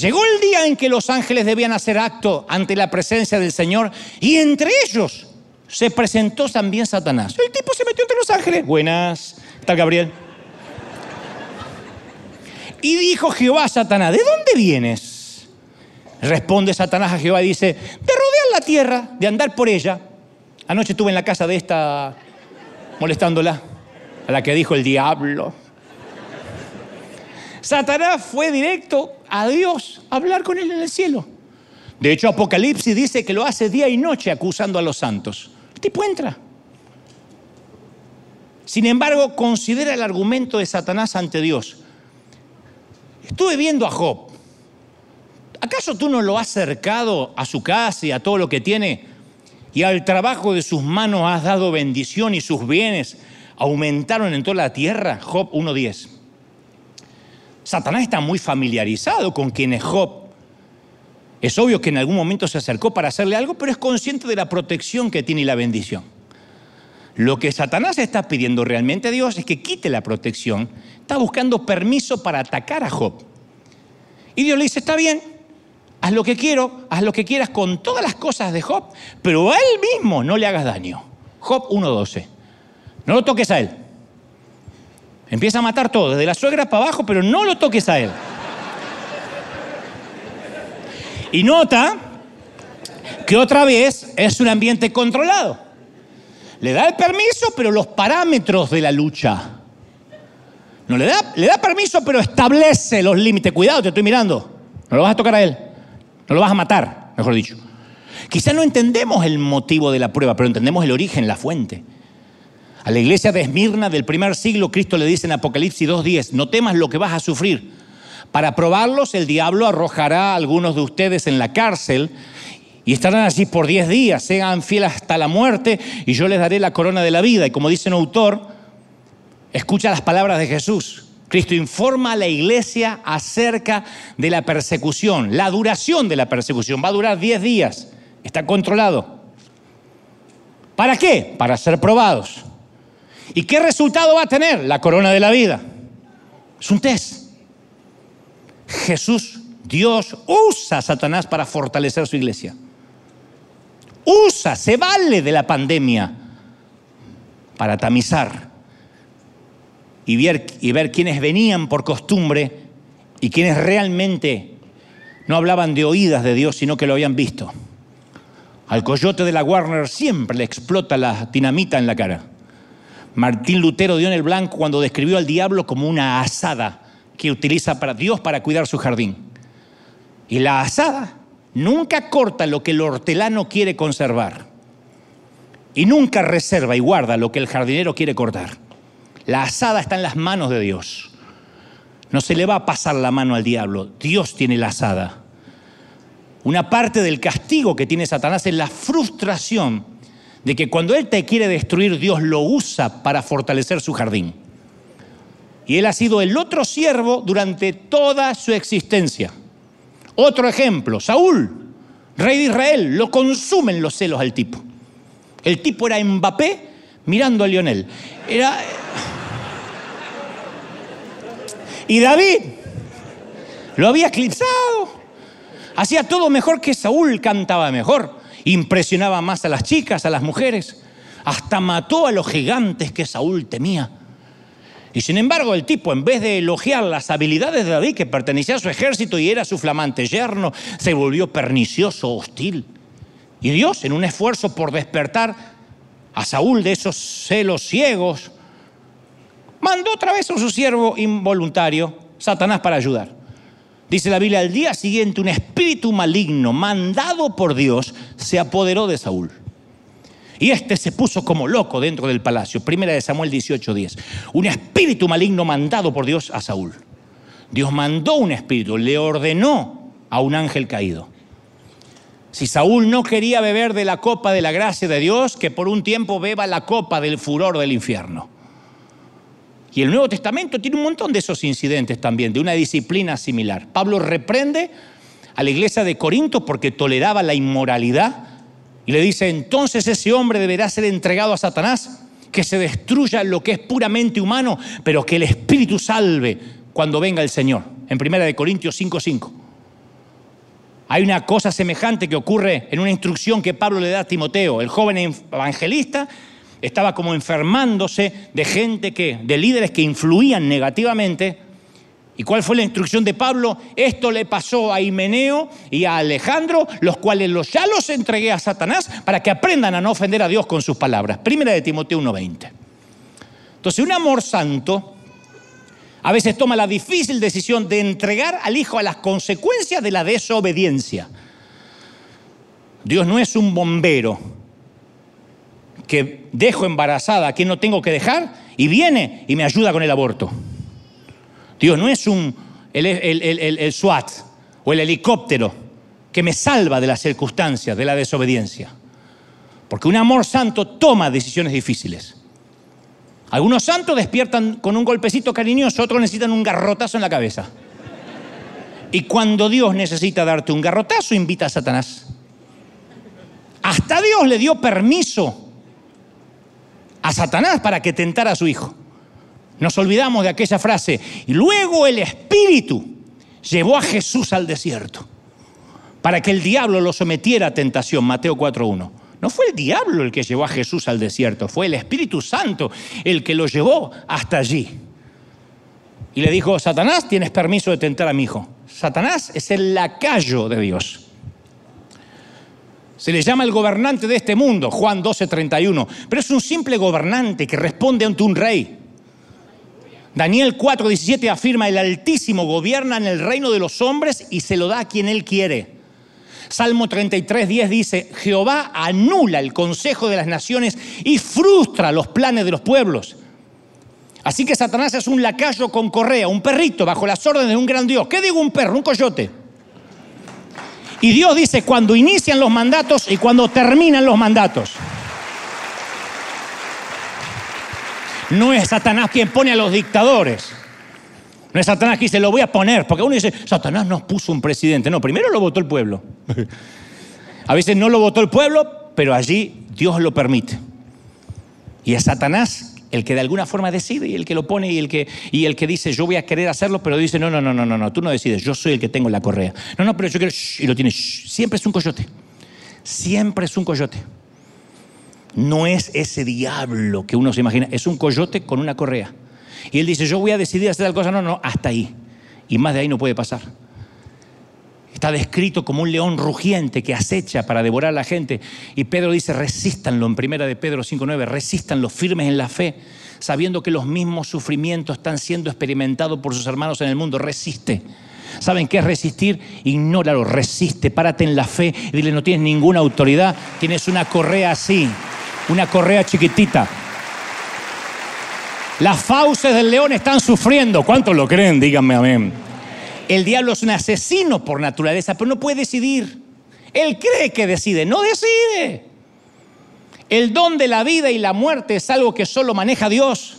Llegó el día en que los ángeles debían hacer acto ante la presencia del Señor y entre ellos se presentó también Satanás. El tipo se metió entre los ángeles. Buenas, tal Gabriel. Y dijo Jehová a Satanás, ¿de dónde vienes? Responde Satanás a Jehová y dice, de rodear la tierra, de andar por ella. Anoche estuve en la casa de esta molestándola, a la que dijo el diablo. Satanás fue directo a Dios a hablar con él en el cielo. De hecho, Apocalipsis dice que lo hace día y noche acusando a los santos. El tipo entra. Sin embargo, considera el argumento de Satanás ante Dios. Estuve viendo a Job. ¿Acaso tú no lo has acercado a su casa y a todo lo que tiene? Y al trabajo de sus manos has dado bendición y sus bienes aumentaron en toda la tierra. Job 1.10. Satanás está muy familiarizado con quien es Job. Es obvio que en algún momento se acercó para hacerle algo, pero es consciente de la protección que tiene y la bendición. Lo que Satanás está pidiendo realmente a Dios es que quite la protección. Está buscando permiso para atacar a Job. Y Dios le dice, está bien, haz lo que quiero, haz lo que quieras con todas las cosas de Job, pero a él mismo no le hagas daño. Job 1.12. No lo toques a él. Empieza a matar todo, desde la suegra para abajo, pero no lo toques a él. Y nota que otra vez es un ambiente controlado. Le da el permiso, pero los parámetros de la lucha. No le da, le da permiso, pero establece los límites. Cuidado, te estoy mirando. No lo vas a tocar a él. No lo vas a matar, mejor dicho. Quizá no entendemos el motivo de la prueba, pero entendemos el origen, la fuente. A la iglesia de Esmirna del primer siglo, Cristo le dice en Apocalipsis 2.10, no temas lo que vas a sufrir. Para probarlos, el diablo arrojará a algunos de ustedes en la cárcel y estarán así por 10 días, sean fieles hasta la muerte y yo les daré la corona de la vida. Y como dice un autor, escucha las palabras de Jesús. Cristo informa a la iglesia acerca de la persecución, la duración de la persecución. Va a durar 10 días, está controlado. ¿Para qué? Para ser probados. ¿Y qué resultado va a tener? La corona de la vida. Es un test. Jesús, Dios, usa a Satanás para fortalecer su iglesia. Usa, se vale de la pandemia para tamizar y ver, y ver quiénes venían por costumbre y quienes realmente no hablaban de oídas de Dios, sino que lo habían visto. Al coyote de la Warner siempre le explota la dinamita en la cara. Martín Lutero dio en el blanco cuando describió al diablo como una asada que utiliza para Dios para cuidar su jardín. Y la asada nunca corta lo que el hortelano quiere conservar. Y nunca reserva y guarda lo que el jardinero quiere cortar. La asada está en las manos de Dios. No se le va a pasar la mano al diablo. Dios tiene la asada. Una parte del castigo que tiene Satanás es la frustración de que cuando Él te quiere destruir, Dios lo usa para fortalecer su jardín. Y Él ha sido el otro siervo durante toda su existencia. Otro ejemplo, Saúl, rey de Israel, lo consumen los celos al tipo. El tipo era Mbappé mirando a Lionel. Era... Y David lo había eclipsado. Hacía todo mejor que Saúl, cantaba mejor impresionaba más a las chicas, a las mujeres, hasta mató a los gigantes que Saúl temía. Y sin embargo el tipo, en vez de elogiar las habilidades de David, que pertenecía a su ejército y era su flamante yerno, se volvió pernicioso, hostil. Y Dios, en un esfuerzo por despertar a Saúl de esos celos ciegos, mandó otra vez a su siervo involuntario, Satanás, para ayudar. Dice la Biblia, al día siguiente un espíritu maligno mandado por Dios se apoderó de Saúl. Y este se puso como loco dentro del palacio. Primera de Samuel 18:10. Un espíritu maligno mandado por Dios a Saúl. Dios mandó un espíritu, le ordenó a un ángel caído. Si Saúl no quería beber de la copa de la gracia de Dios, que por un tiempo beba la copa del furor del infierno. Y el Nuevo Testamento tiene un montón de esos incidentes también, de una disciplina similar. Pablo reprende a la iglesia de Corinto porque toleraba la inmoralidad y le dice, entonces ese hombre deberá ser entregado a Satanás, que se destruya lo que es puramente humano, pero que el Espíritu salve cuando venga el Señor. En 1 de Corintios 5:5. Hay una cosa semejante que ocurre en una instrucción que Pablo le da a Timoteo, el joven evangelista estaba como enfermándose de gente que, de líderes que influían negativamente. ¿Y cuál fue la instrucción de Pablo? Esto le pasó a Himeneo y a Alejandro, los cuales los, ya los entregué a Satanás para que aprendan a no ofender a Dios con sus palabras. Primera de Timoteo 1.20. Entonces, un amor santo a veces toma la difícil decisión de entregar al hijo a las consecuencias de la desobediencia. Dios no es un bombero que dejo embarazada a quien no tengo que dejar y viene y me ayuda con el aborto. Dios no es un, el, el, SWAT o el helicóptero que me salva de las circunstancias, de la desobediencia. Porque un amor santo toma decisiones difíciles. Algunos santos despiertan con un golpecito cariñoso, otros necesitan un garrotazo en la cabeza. Y cuando Dios necesita darte un garrotazo, invita a Satanás. Hasta Dios le dio permiso a Satanás para que tentara a su hijo. Nos olvidamos de aquella frase. Y luego el Espíritu llevó a Jesús al desierto para que el diablo lo sometiera a tentación, Mateo 4.1. No fue el diablo el que llevó a Jesús al desierto, fue el Espíritu Santo el que lo llevó hasta allí. Y le dijo, Satanás, tienes permiso de tentar a mi hijo. Satanás es el lacayo de Dios. Se le llama el gobernante de este mundo, Juan 12:31, pero es un simple gobernante que responde ante un rey. Daniel 4:17 afirma, el Altísimo gobierna en el reino de los hombres y se lo da a quien él quiere. Salmo 33:10 dice, Jehová anula el consejo de las naciones y frustra los planes de los pueblos. Así que Satanás es un lacayo con correa, un perrito bajo las órdenes de un gran Dios. ¿Qué digo un perro? Un coyote. Y Dios dice cuando inician los mandatos y cuando terminan los mandatos. No es Satanás quien pone a los dictadores. No es Satanás quien dice, lo voy a poner. Porque uno dice, Satanás nos puso un presidente. No, primero lo votó el pueblo. A veces no lo votó el pueblo, pero allí Dios lo permite. Y es Satanás el que de alguna forma decide y el que lo pone y el que, y el que dice yo voy a querer hacerlo, pero dice no, no, no, no, no, no, tú no decides, yo soy el que tengo la correa. No, no, pero yo quiero, y lo tiene, siempre es un coyote, siempre es un coyote. No es ese diablo que uno se imagina, es un coyote con una correa. Y él dice yo voy a decidir hacer tal cosa, no, no, hasta ahí. Y más de ahí no puede pasar. Está descrito como un león rugiente que acecha para devorar a la gente. Y Pedro dice, resístanlo en primera de Pedro 5.9, resístanlo firmes en la fe, sabiendo que los mismos sufrimientos están siendo experimentados por sus hermanos en el mundo. Resiste. ¿Saben qué es resistir? Ignóralo, resiste, párate en la fe y dile, no tienes ninguna autoridad, tienes una correa así, una correa chiquitita. Las fauces del león están sufriendo. ¿Cuántos lo creen? Díganme amén. El diablo es un asesino por naturaleza, pero no puede decidir. Él cree que decide, no decide. El don de la vida y la muerte es algo que solo maneja Dios.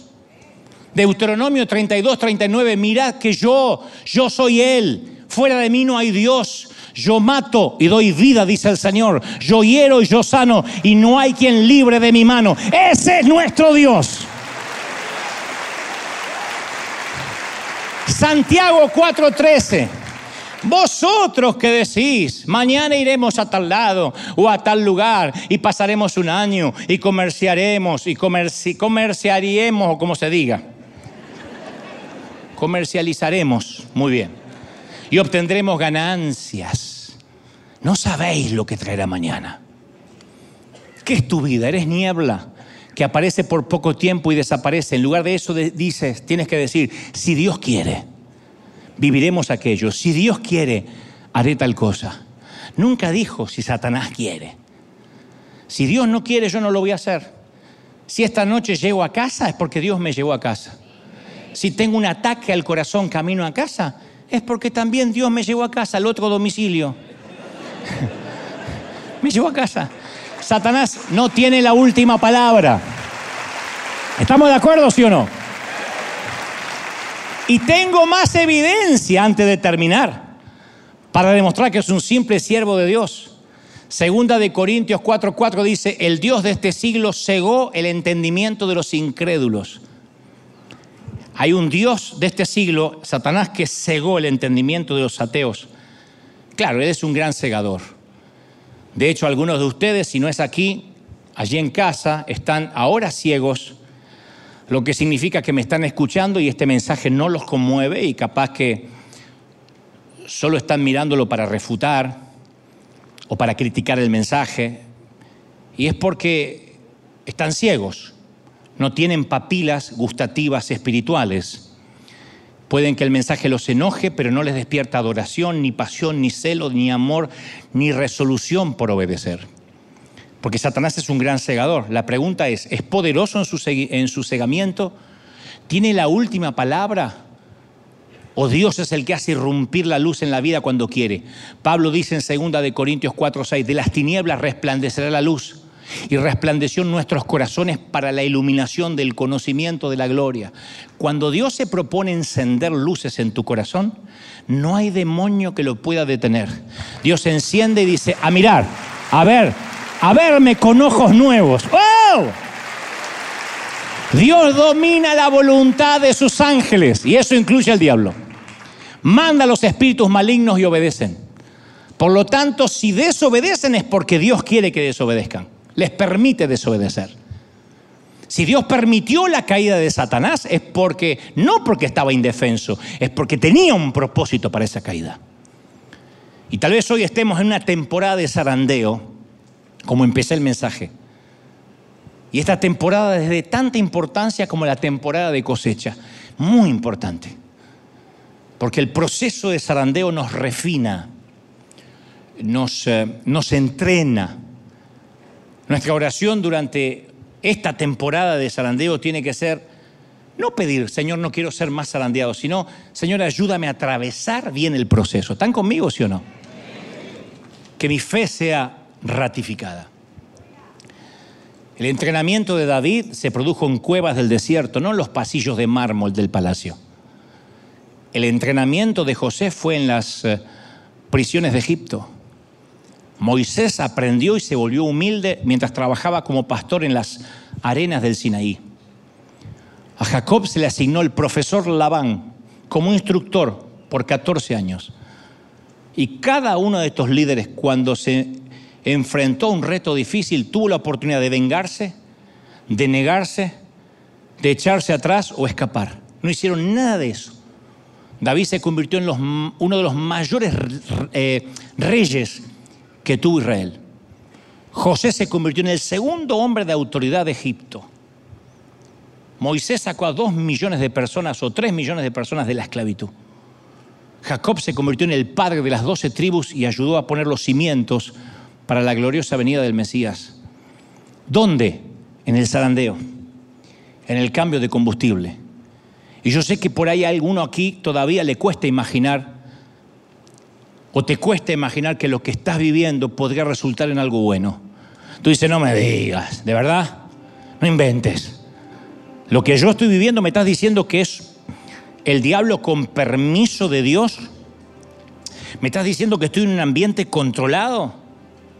Deuteronomio 32, 39, mirad que yo, yo soy Él. Fuera de mí no hay Dios. Yo mato y doy vida, dice el Señor. Yo hiero y yo sano y no hay quien libre de mi mano. Ese es nuestro Dios. Santiago 4:13. Vosotros que decís, mañana iremos a tal lado o a tal lugar y pasaremos un año y comerciaremos y comerci comerciaríamos o como se diga. Comercializaremos, muy bien. Y obtendremos ganancias. No sabéis lo que traerá mañana. ¿Qué es tu vida? ¿Eres niebla? Que aparece por poco tiempo y desaparece. En lugar de eso dices, tienes que decir, si Dios quiere, viviremos aquello. Si Dios quiere, haré tal cosa. Nunca dijo si Satanás quiere. Si Dios no quiere, yo no lo voy a hacer. Si esta noche llego a casa, es porque Dios me llevó a casa. Si tengo un ataque al corazón camino a casa, es porque también Dios me llevó a casa, al otro domicilio. me llevó a casa. Satanás no tiene la última palabra. ¿Estamos de acuerdo, sí o no? Y tengo más evidencia antes de terminar para demostrar que es un simple siervo de Dios. Segunda de Corintios 4:4 dice, el Dios de este siglo cegó el entendimiento de los incrédulos. Hay un Dios de este siglo, Satanás, que cegó el entendimiento de los ateos. Claro, él es un gran cegador. De hecho, algunos de ustedes, si no es aquí, allí en casa, están ahora ciegos, lo que significa que me están escuchando y este mensaje no los conmueve y capaz que solo están mirándolo para refutar o para criticar el mensaje. Y es porque están ciegos, no tienen papilas gustativas espirituales. Pueden que el mensaje los enoje, pero no les despierta adoración, ni pasión, ni celo, ni amor, ni resolución por obedecer. Porque Satanás es un gran cegador. La pregunta es, ¿es poderoso en su, en su cegamiento? ¿Tiene la última palabra? ¿O Dios es el que hace irrumpir la luz en la vida cuando quiere? Pablo dice en 2 de Corintios 4, 6, de las tinieblas resplandecerá la luz y resplandeció en nuestros corazones para la iluminación del conocimiento de la gloria. Cuando Dios se propone encender luces en tu corazón, no hay demonio que lo pueda detener. Dios enciende y dice, a mirar, a ver, a verme con ojos nuevos. ¡Oh! Dios domina la voluntad de sus ángeles y eso incluye al diablo. manda a los espíritus malignos y obedecen. Por lo tanto, si desobedecen es porque Dios quiere que desobedezcan. Les permite desobedecer. Si Dios permitió la caída de Satanás es porque, no porque estaba indefenso, es porque tenía un propósito para esa caída. Y tal vez hoy estemos en una temporada de zarandeo, como empecé el mensaje. Y esta temporada es de tanta importancia como la temporada de cosecha. Muy importante. Porque el proceso de zarandeo nos refina, nos, eh, nos entrena. Nuestra oración durante esta temporada de zarandeo tiene que ser no pedir, Señor, no quiero ser más zarandeado, sino, Señor, ayúdame a atravesar bien el proceso. ¿Están conmigo, sí o no? Que mi fe sea ratificada. El entrenamiento de David se produjo en cuevas del desierto, no en los pasillos de mármol del palacio. El entrenamiento de José fue en las eh, prisiones de Egipto. Moisés aprendió y se volvió humilde mientras trabajaba como pastor en las arenas del Sinaí. A Jacob se le asignó el profesor Labán como instructor por 14 años. Y cada uno de estos líderes, cuando se enfrentó a un reto difícil, tuvo la oportunidad de vengarse, de negarse, de echarse atrás o escapar. No hicieron nada de eso. David se convirtió en uno de los mayores eh, reyes que tuvo Israel. José se convirtió en el segundo hombre de autoridad de Egipto. Moisés sacó a dos millones de personas o tres millones de personas de la esclavitud. Jacob se convirtió en el padre de las doce tribus y ayudó a poner los cimientos para la gloriosa venida del Mesías. ¿Dónde? En el zarandeo, en el cambio de combustible. Y yo sé que por ahí a alguno aquí todavía le cuesta imaginar o te cuesta imaginar que lo que estás viviendo podría resultar en algo bueno. Tú dices, no me digas, ¿de verdad? No inventes. Lo que yo estoy viviendo me estás diciendo que es el diablo con permiso de Dios. Me estás diciendo que estoy en un ambiente controlado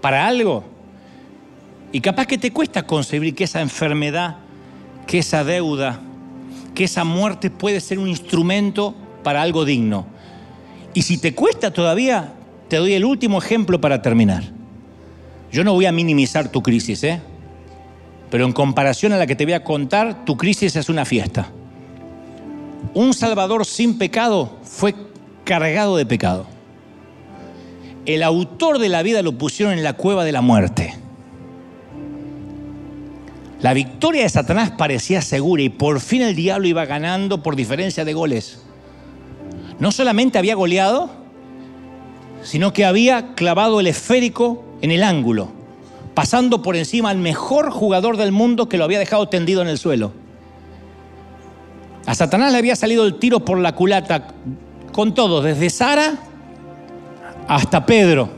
para algo. Y capaz que te cuesta concebir que esa enfermedad, que esa deuda, que esa muerte puede ser un instrumento para algo digno. Y si te cuesta todavía, te doy el último ejemplo para terminar. Yo no voy a minimizar tu crisis, ¿eh? Pero en comparación a la que te voy a contar, tu crisis es una fiesta. Un Salvador sin pecado fue cargado de pecado. El autor de la vida lo pusieron en la cueva de la muerte. La victoria de Satanás parecía segura y por fin el diablo iba ganando por diferencia de goles no solamente había goleado, sino que había clavado el esférico en el ángulo, pasando por encima al mejor jugador del mundo que lo había dejado tendido en el suelo. A Satanás le había salido el tiro por la culata con todo, desde Sara hasta Pedro.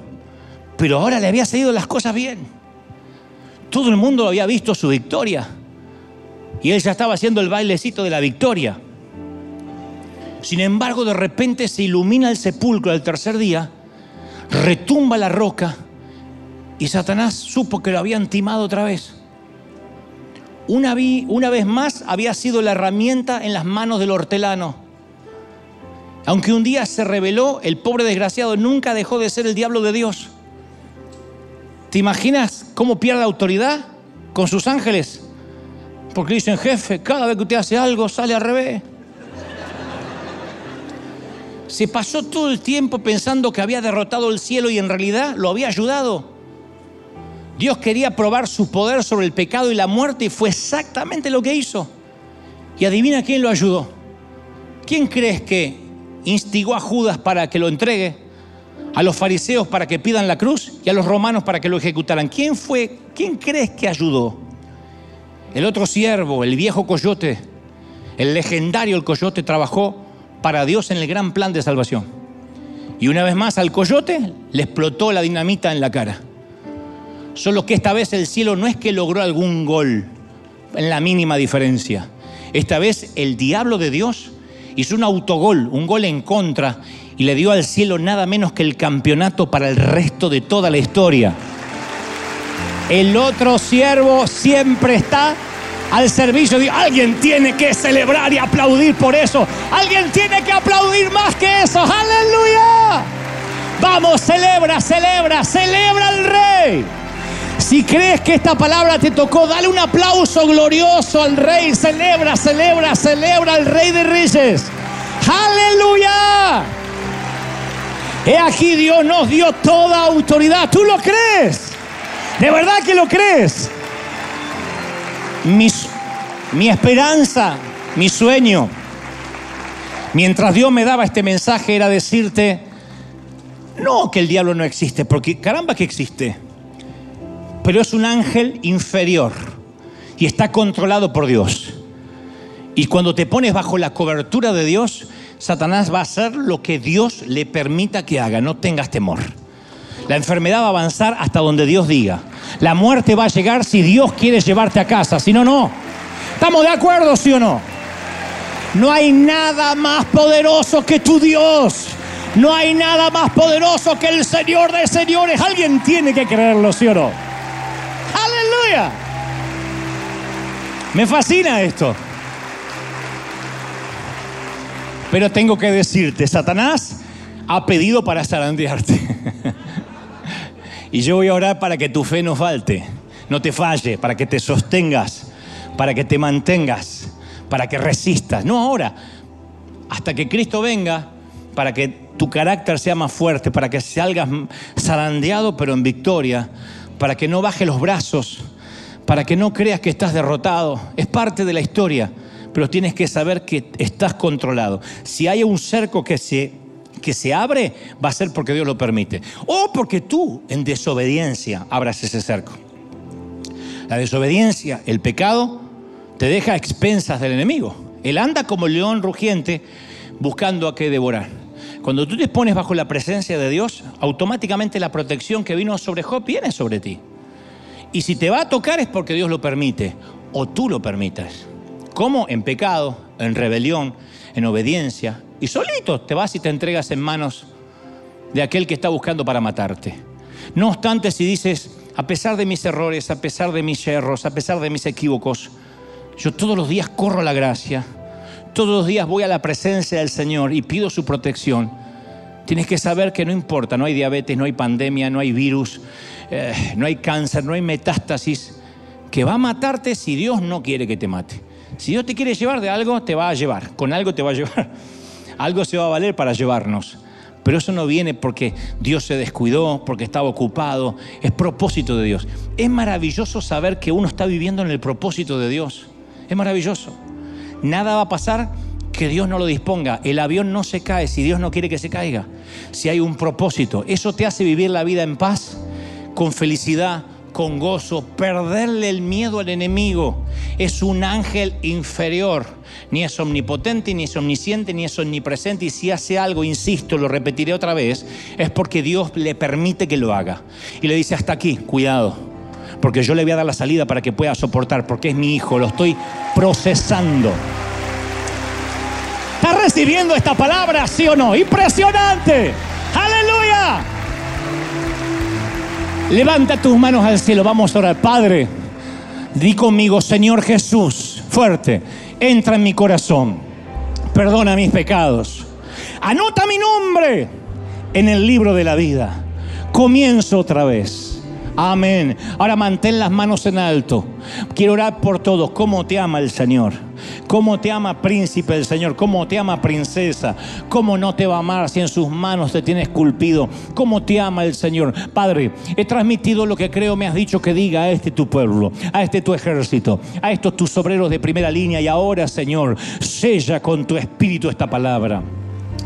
Pero ahora le había salido las cosas bien. Todo el mundo había visto su victoria. Y él ya estaba haciendo el bailecito de la victoria. Sin embargo, de repente se ilumina el sepulcro al tercer día, retumba la roca y Satanás supo que lo habían timado otra vez. Una, una vez más había sido la herramienta en las manos del hortelano. Aunque un día se reveló, el pobre desgraciado nunca dejó de ser el diablo de Dios. ¿Te imaginas cómo pierde autoridad con sus ángeles? Porque dicen, jefe, cada vez que usted hace algo sale al revés. Se pasó todo el tiempo pensando que había derrotado el cielo y en realidad lo había ayudado. Dios quería probar su poder sobre el pecado y la muerte y fue exactamente lo que hizo. Y adivina quién lo ayudó. ¿Quién crees que instigó a Judas para que lo entregue? A los fariseos para que pidan la cruz y a los romanos para que lo ejecutaran. ¿Quién fue? ¿Quién crees que ayudó? El otro siervo, el viejo coyote, el legendario el coyote trabajó para Dios en el gran plan de salvación. Y una vez más al coyote le explotó la dinamita en la cara. Solo que esta vez el cielo no es que logró algún gol en la mínima diferencia. Esta vez el diablo de Dios hizo un autogol, un gol en contra, y le dio al cielo nada menos que el campeonato para el resto de toda la historia. El otro siervo siempre está al servicio de Alguien tiene que celebrar y aplaudir por eso. Alguien tiene que aplaudir más que eso. Aleluya. Vamos, celebra, celebra, celebra al rey. Si crees que esta palabra te tocó, dale un aplauso glorioso al rey. Celebra, celebra, celebra al rey de reyes. Aleluya. He aquí Dios nos dio toda autoridad. ¿Tú lo crees? ¿De verdad que lo crees? Mi, esperanza, mi sueño, mientras Dios me daba este mensaje era decirte, no que el diablo no existe, porque caramba que existe, pero es un ángel inferior y está controlado por Dios. Y cuando te pones bajo la cobertura de Dios, Satanás va a hacer lo que Dios le permita que haga, no tengas temor. La enfermedad va a avanzar hasta donde Dios diga. La muerte va a llegar si Dios quiere llevarte a casa, si no, no. ¿Estamos de acuerdo, sí o no? No hay nada más poderoso que tu Dios. No hay nada más poderoso que el Señor de señores. Alguien tiene que creerlo, ¿sí o no? Aleluya. Me fascina esto. Pero tengo que decirte, Satanás ha pedido para zarandearte. y yo voy a orar para que tu fe no falte, no te falle, para que te sostengas, para que te mantengas, para que resistas. No ahora, hasta que Cristo venga, para que tu carácter sea más fuerte, para que salgas zarandeado pero en victoria, para que no baje los brazos, para que no creas que estás derrotado. Es parte de la historia pero tienes que saber que estás controlado. Si hay un cerco que se, que se abre, va a ser porque Dios lo permite. O porque tú, en desobediencia, abras ese cerco. La desobediencia, el pecado, te deja a expensas del enemigo. Él anda como león rugiente buscando a qué devorar. Cuando tú te pones bajo la presencia de Dios, automáticamente la protección que vino sobre Job viene sobre ti. Y si te va a tocar es porque Dios lo permite o tú lo permitas. ¿Cómo? En pecado, en rebelión, en obediencia. Y solito te vas y te entregas en manos de aquel que está buscando para matarte. No obstante, si dices, a pesar de mis errores, a pesar de mis errores, a pesar de mis equívocos, yo todos los días corro la gracia, todos los días voy a la presencia del Señor y pido su protección. Tienes que saber que no importa, no hay diabetes, no hay pandemia, no hay virus, eh, no hay cáncer, no hay metástasis, que va a matarte si Dios no quiere que te mate. Si Dios te quiere llevar de algo, te va a llevar. Con algo te va a llevar. Algo se va a valer para llevarnos. Pero eso no viene porque Dios se descuidó, porque estaba ocupado. Es propósito de Dios. Es maravilloso saber que uno está viviendo en el propósito de Dios. Es maravilloso. Nada va a pasar que Dios no lo disponga. El avión no se cae si Dios no quiere que se caiga. Si hay un propósito. Eso te hace vivir la vida en paz, con felicidad, con gozo, perderle el miedo al enemigo. Es un ángel inferior. Ni es omnipotente, ni es omnisciente, ni es omnipresente. Y si hace algo, insisto, lo repetiré otra vez, es porque Dios le permite que lo haga. Y le dice, hasta aquí, cuidado. Porque yo le voy a dar la salida para que pueda soportar, porque es mi hijo, lo estoy procesando. ¿Está recibiendo esta palabra, sí o no? Impresionante. Aleluya. Levanta tus manos al cielo, vamos a orar. Padre, di conmigo, Señor Jesús, fuerte, entra en mi corazón, perdona mis pecados, anota mi nombre en el libro de la vida. Comienzo otra vez. Amén. Ahora mantén las manos en alto. Quiero orar por todos. ¿Cómo te ama el Señor? ¿Cómo te ama príncipe el Señor? ¿Cómo te ama princesa? ¿Cómo no te va a amar si en sus manos te tiene esculpido? ¿Cómo te ama el Señor? Padre, he transmitido lo que creo me has dicho que diga a este tu pueblo, a este tu ejército, a estos tus obreros de primera línea y ahora, Señor, sella con tu espíritu esta palabra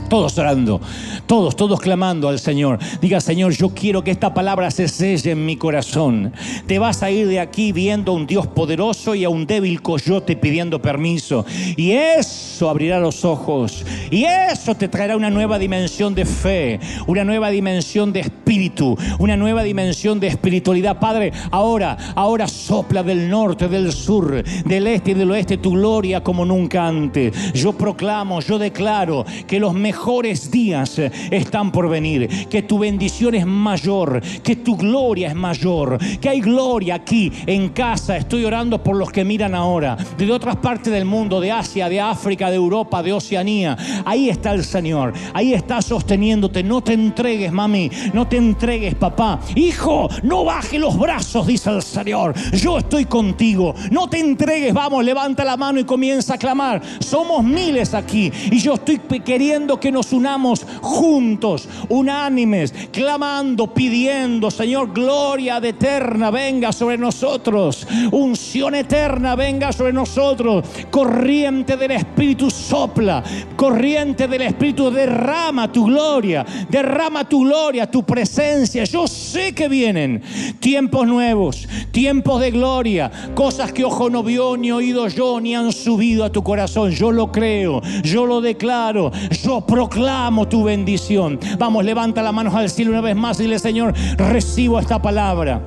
todos orando, todos, todos clamando al Señor. Diga, Señor, yo quiero que esta palabra se selle en mi corazón. Te vas a ir de aquí viendo a un Dios poderoso y a un débil coyote pidiendo permiso. Y eso abrirá los ojos. Y eso te traerá una nueva dimensión de fe, una nueva dimensión de espíritu, una nueva dimensión de espiritualidad. Padre, ahora, ahora sopla del norte, del sur, del este y del oeste tu gloria como nunca antes. Yo proclamo, yo declaro que los mejores días eh, están por venir, que tu bendición es mayor, que tu gloria es mayor, que hay gloria aquí en casa. Estoy orando por los que miran ahora, de otras partes del mundo, de Asia, de África, de Europa, de Oceanía. Ahí está el Señor, ahí está sosteniéndote. No te entregues, mami, no te entregues, papá. Hijo, no baje los brazos, dice el Señor. Yo estoy contigo. No te entregues, vamos, levanta la mano y comienza a clamar. Somos miles aquí y yo estoy queriendo que nos unamos juntos, unánimes, clamando, pidiendo, Señor, gloria de eterna venga sobre nosotros. Unción eterna venga sobre nosotros. Corriente del Espíritu sopla. Corriente del Espíritu derrama tu gloria. Derrama tu gloria, tu presencia. Yo sé que vienen tiempos nuevos, tiempos de gloria, cosas que ojo no vio, ni oído yo, ni han subido a tu corazón. Yo lo creo, yo lo declaro, yo proclamo tu bendición. Vamos, levanta las manos al cielo una vez más y dile, Señor, recibo esta palabra.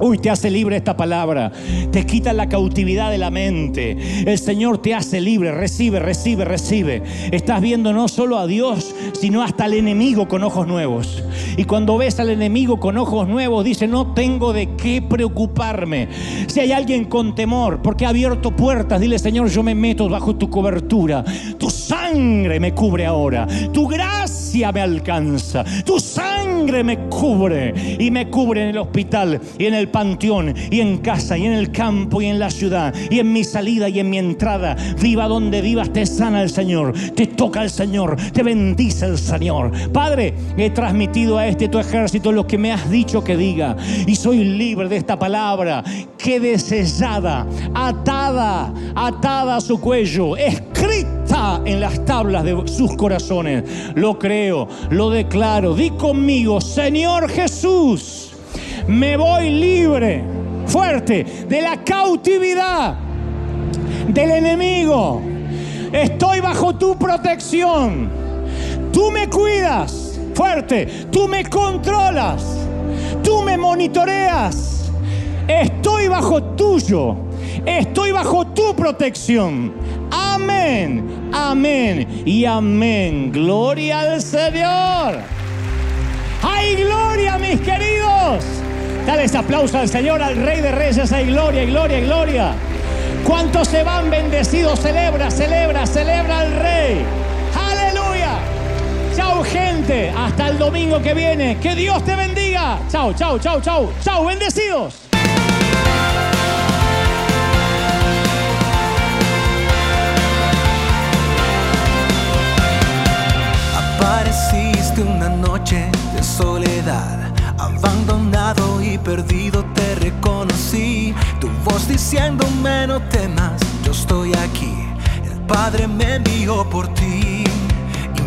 Uy, te hace libre esta palabra. Te quita la cautividad de la mente. El Señor te hace libre. Recibe, recibe, recibe. Estás viendo no solo a Dios, sino hasta al enemigo con ojos nuevos. Y cuando ves al enemigo con ojos nuevos, dice, no tengo de qué preocuparme. Si hay alguien con temor, porque ha abierto puertas, dile, Señor, yo me meto bajo tu cobertura. Tu sangre me cubre ahora. Tu gracia me alcanza. Tu sangre me cubre. Y me cubre en el hospital y en el panteón y en casa y en el campo y en la ciudad y en mi salida y en mi entrada. Viva donde vivas, te sana el Señor, te toca el Señor, te bendice el Señor. Padre, he transmitido a este tu ejército lo que me has dicho que diga y soy libre de esta palabra. Quede sellada, atada, atada a su cuello, escrita en las tablas de sus corazones. Lo creo, lo declaro. Di conmigo, Señor Jesús me voy libre, fuerte, de la cautividad del enemigo. Estoy bajo tu protección. Tú me cuidas, fuerte. Tú me controlas. Tú me monitoreas. Estoy bajo tuyo. Estoy bajo tu protección. Amén, amén y amén. Gloria al Señor. ¡Hay gloria, mis queridos! Dale ese aplauso al Señor, al Rey de Reyes. Hay gloria, gloria, gloria. ¿Cuántos se van bendecidos? Celebra, celebra, celebra al Rey. Chao, gente. Hasta el domingo que viene. Que Dios te bendiga. Chao, chao, chao, chao. Chao, bendecidos. Apareciste una noche de soledad Abandonado y perdido te reconocí. Tu voz diciéndome no temas, yo estoy aquí. El Padre me envió por ti.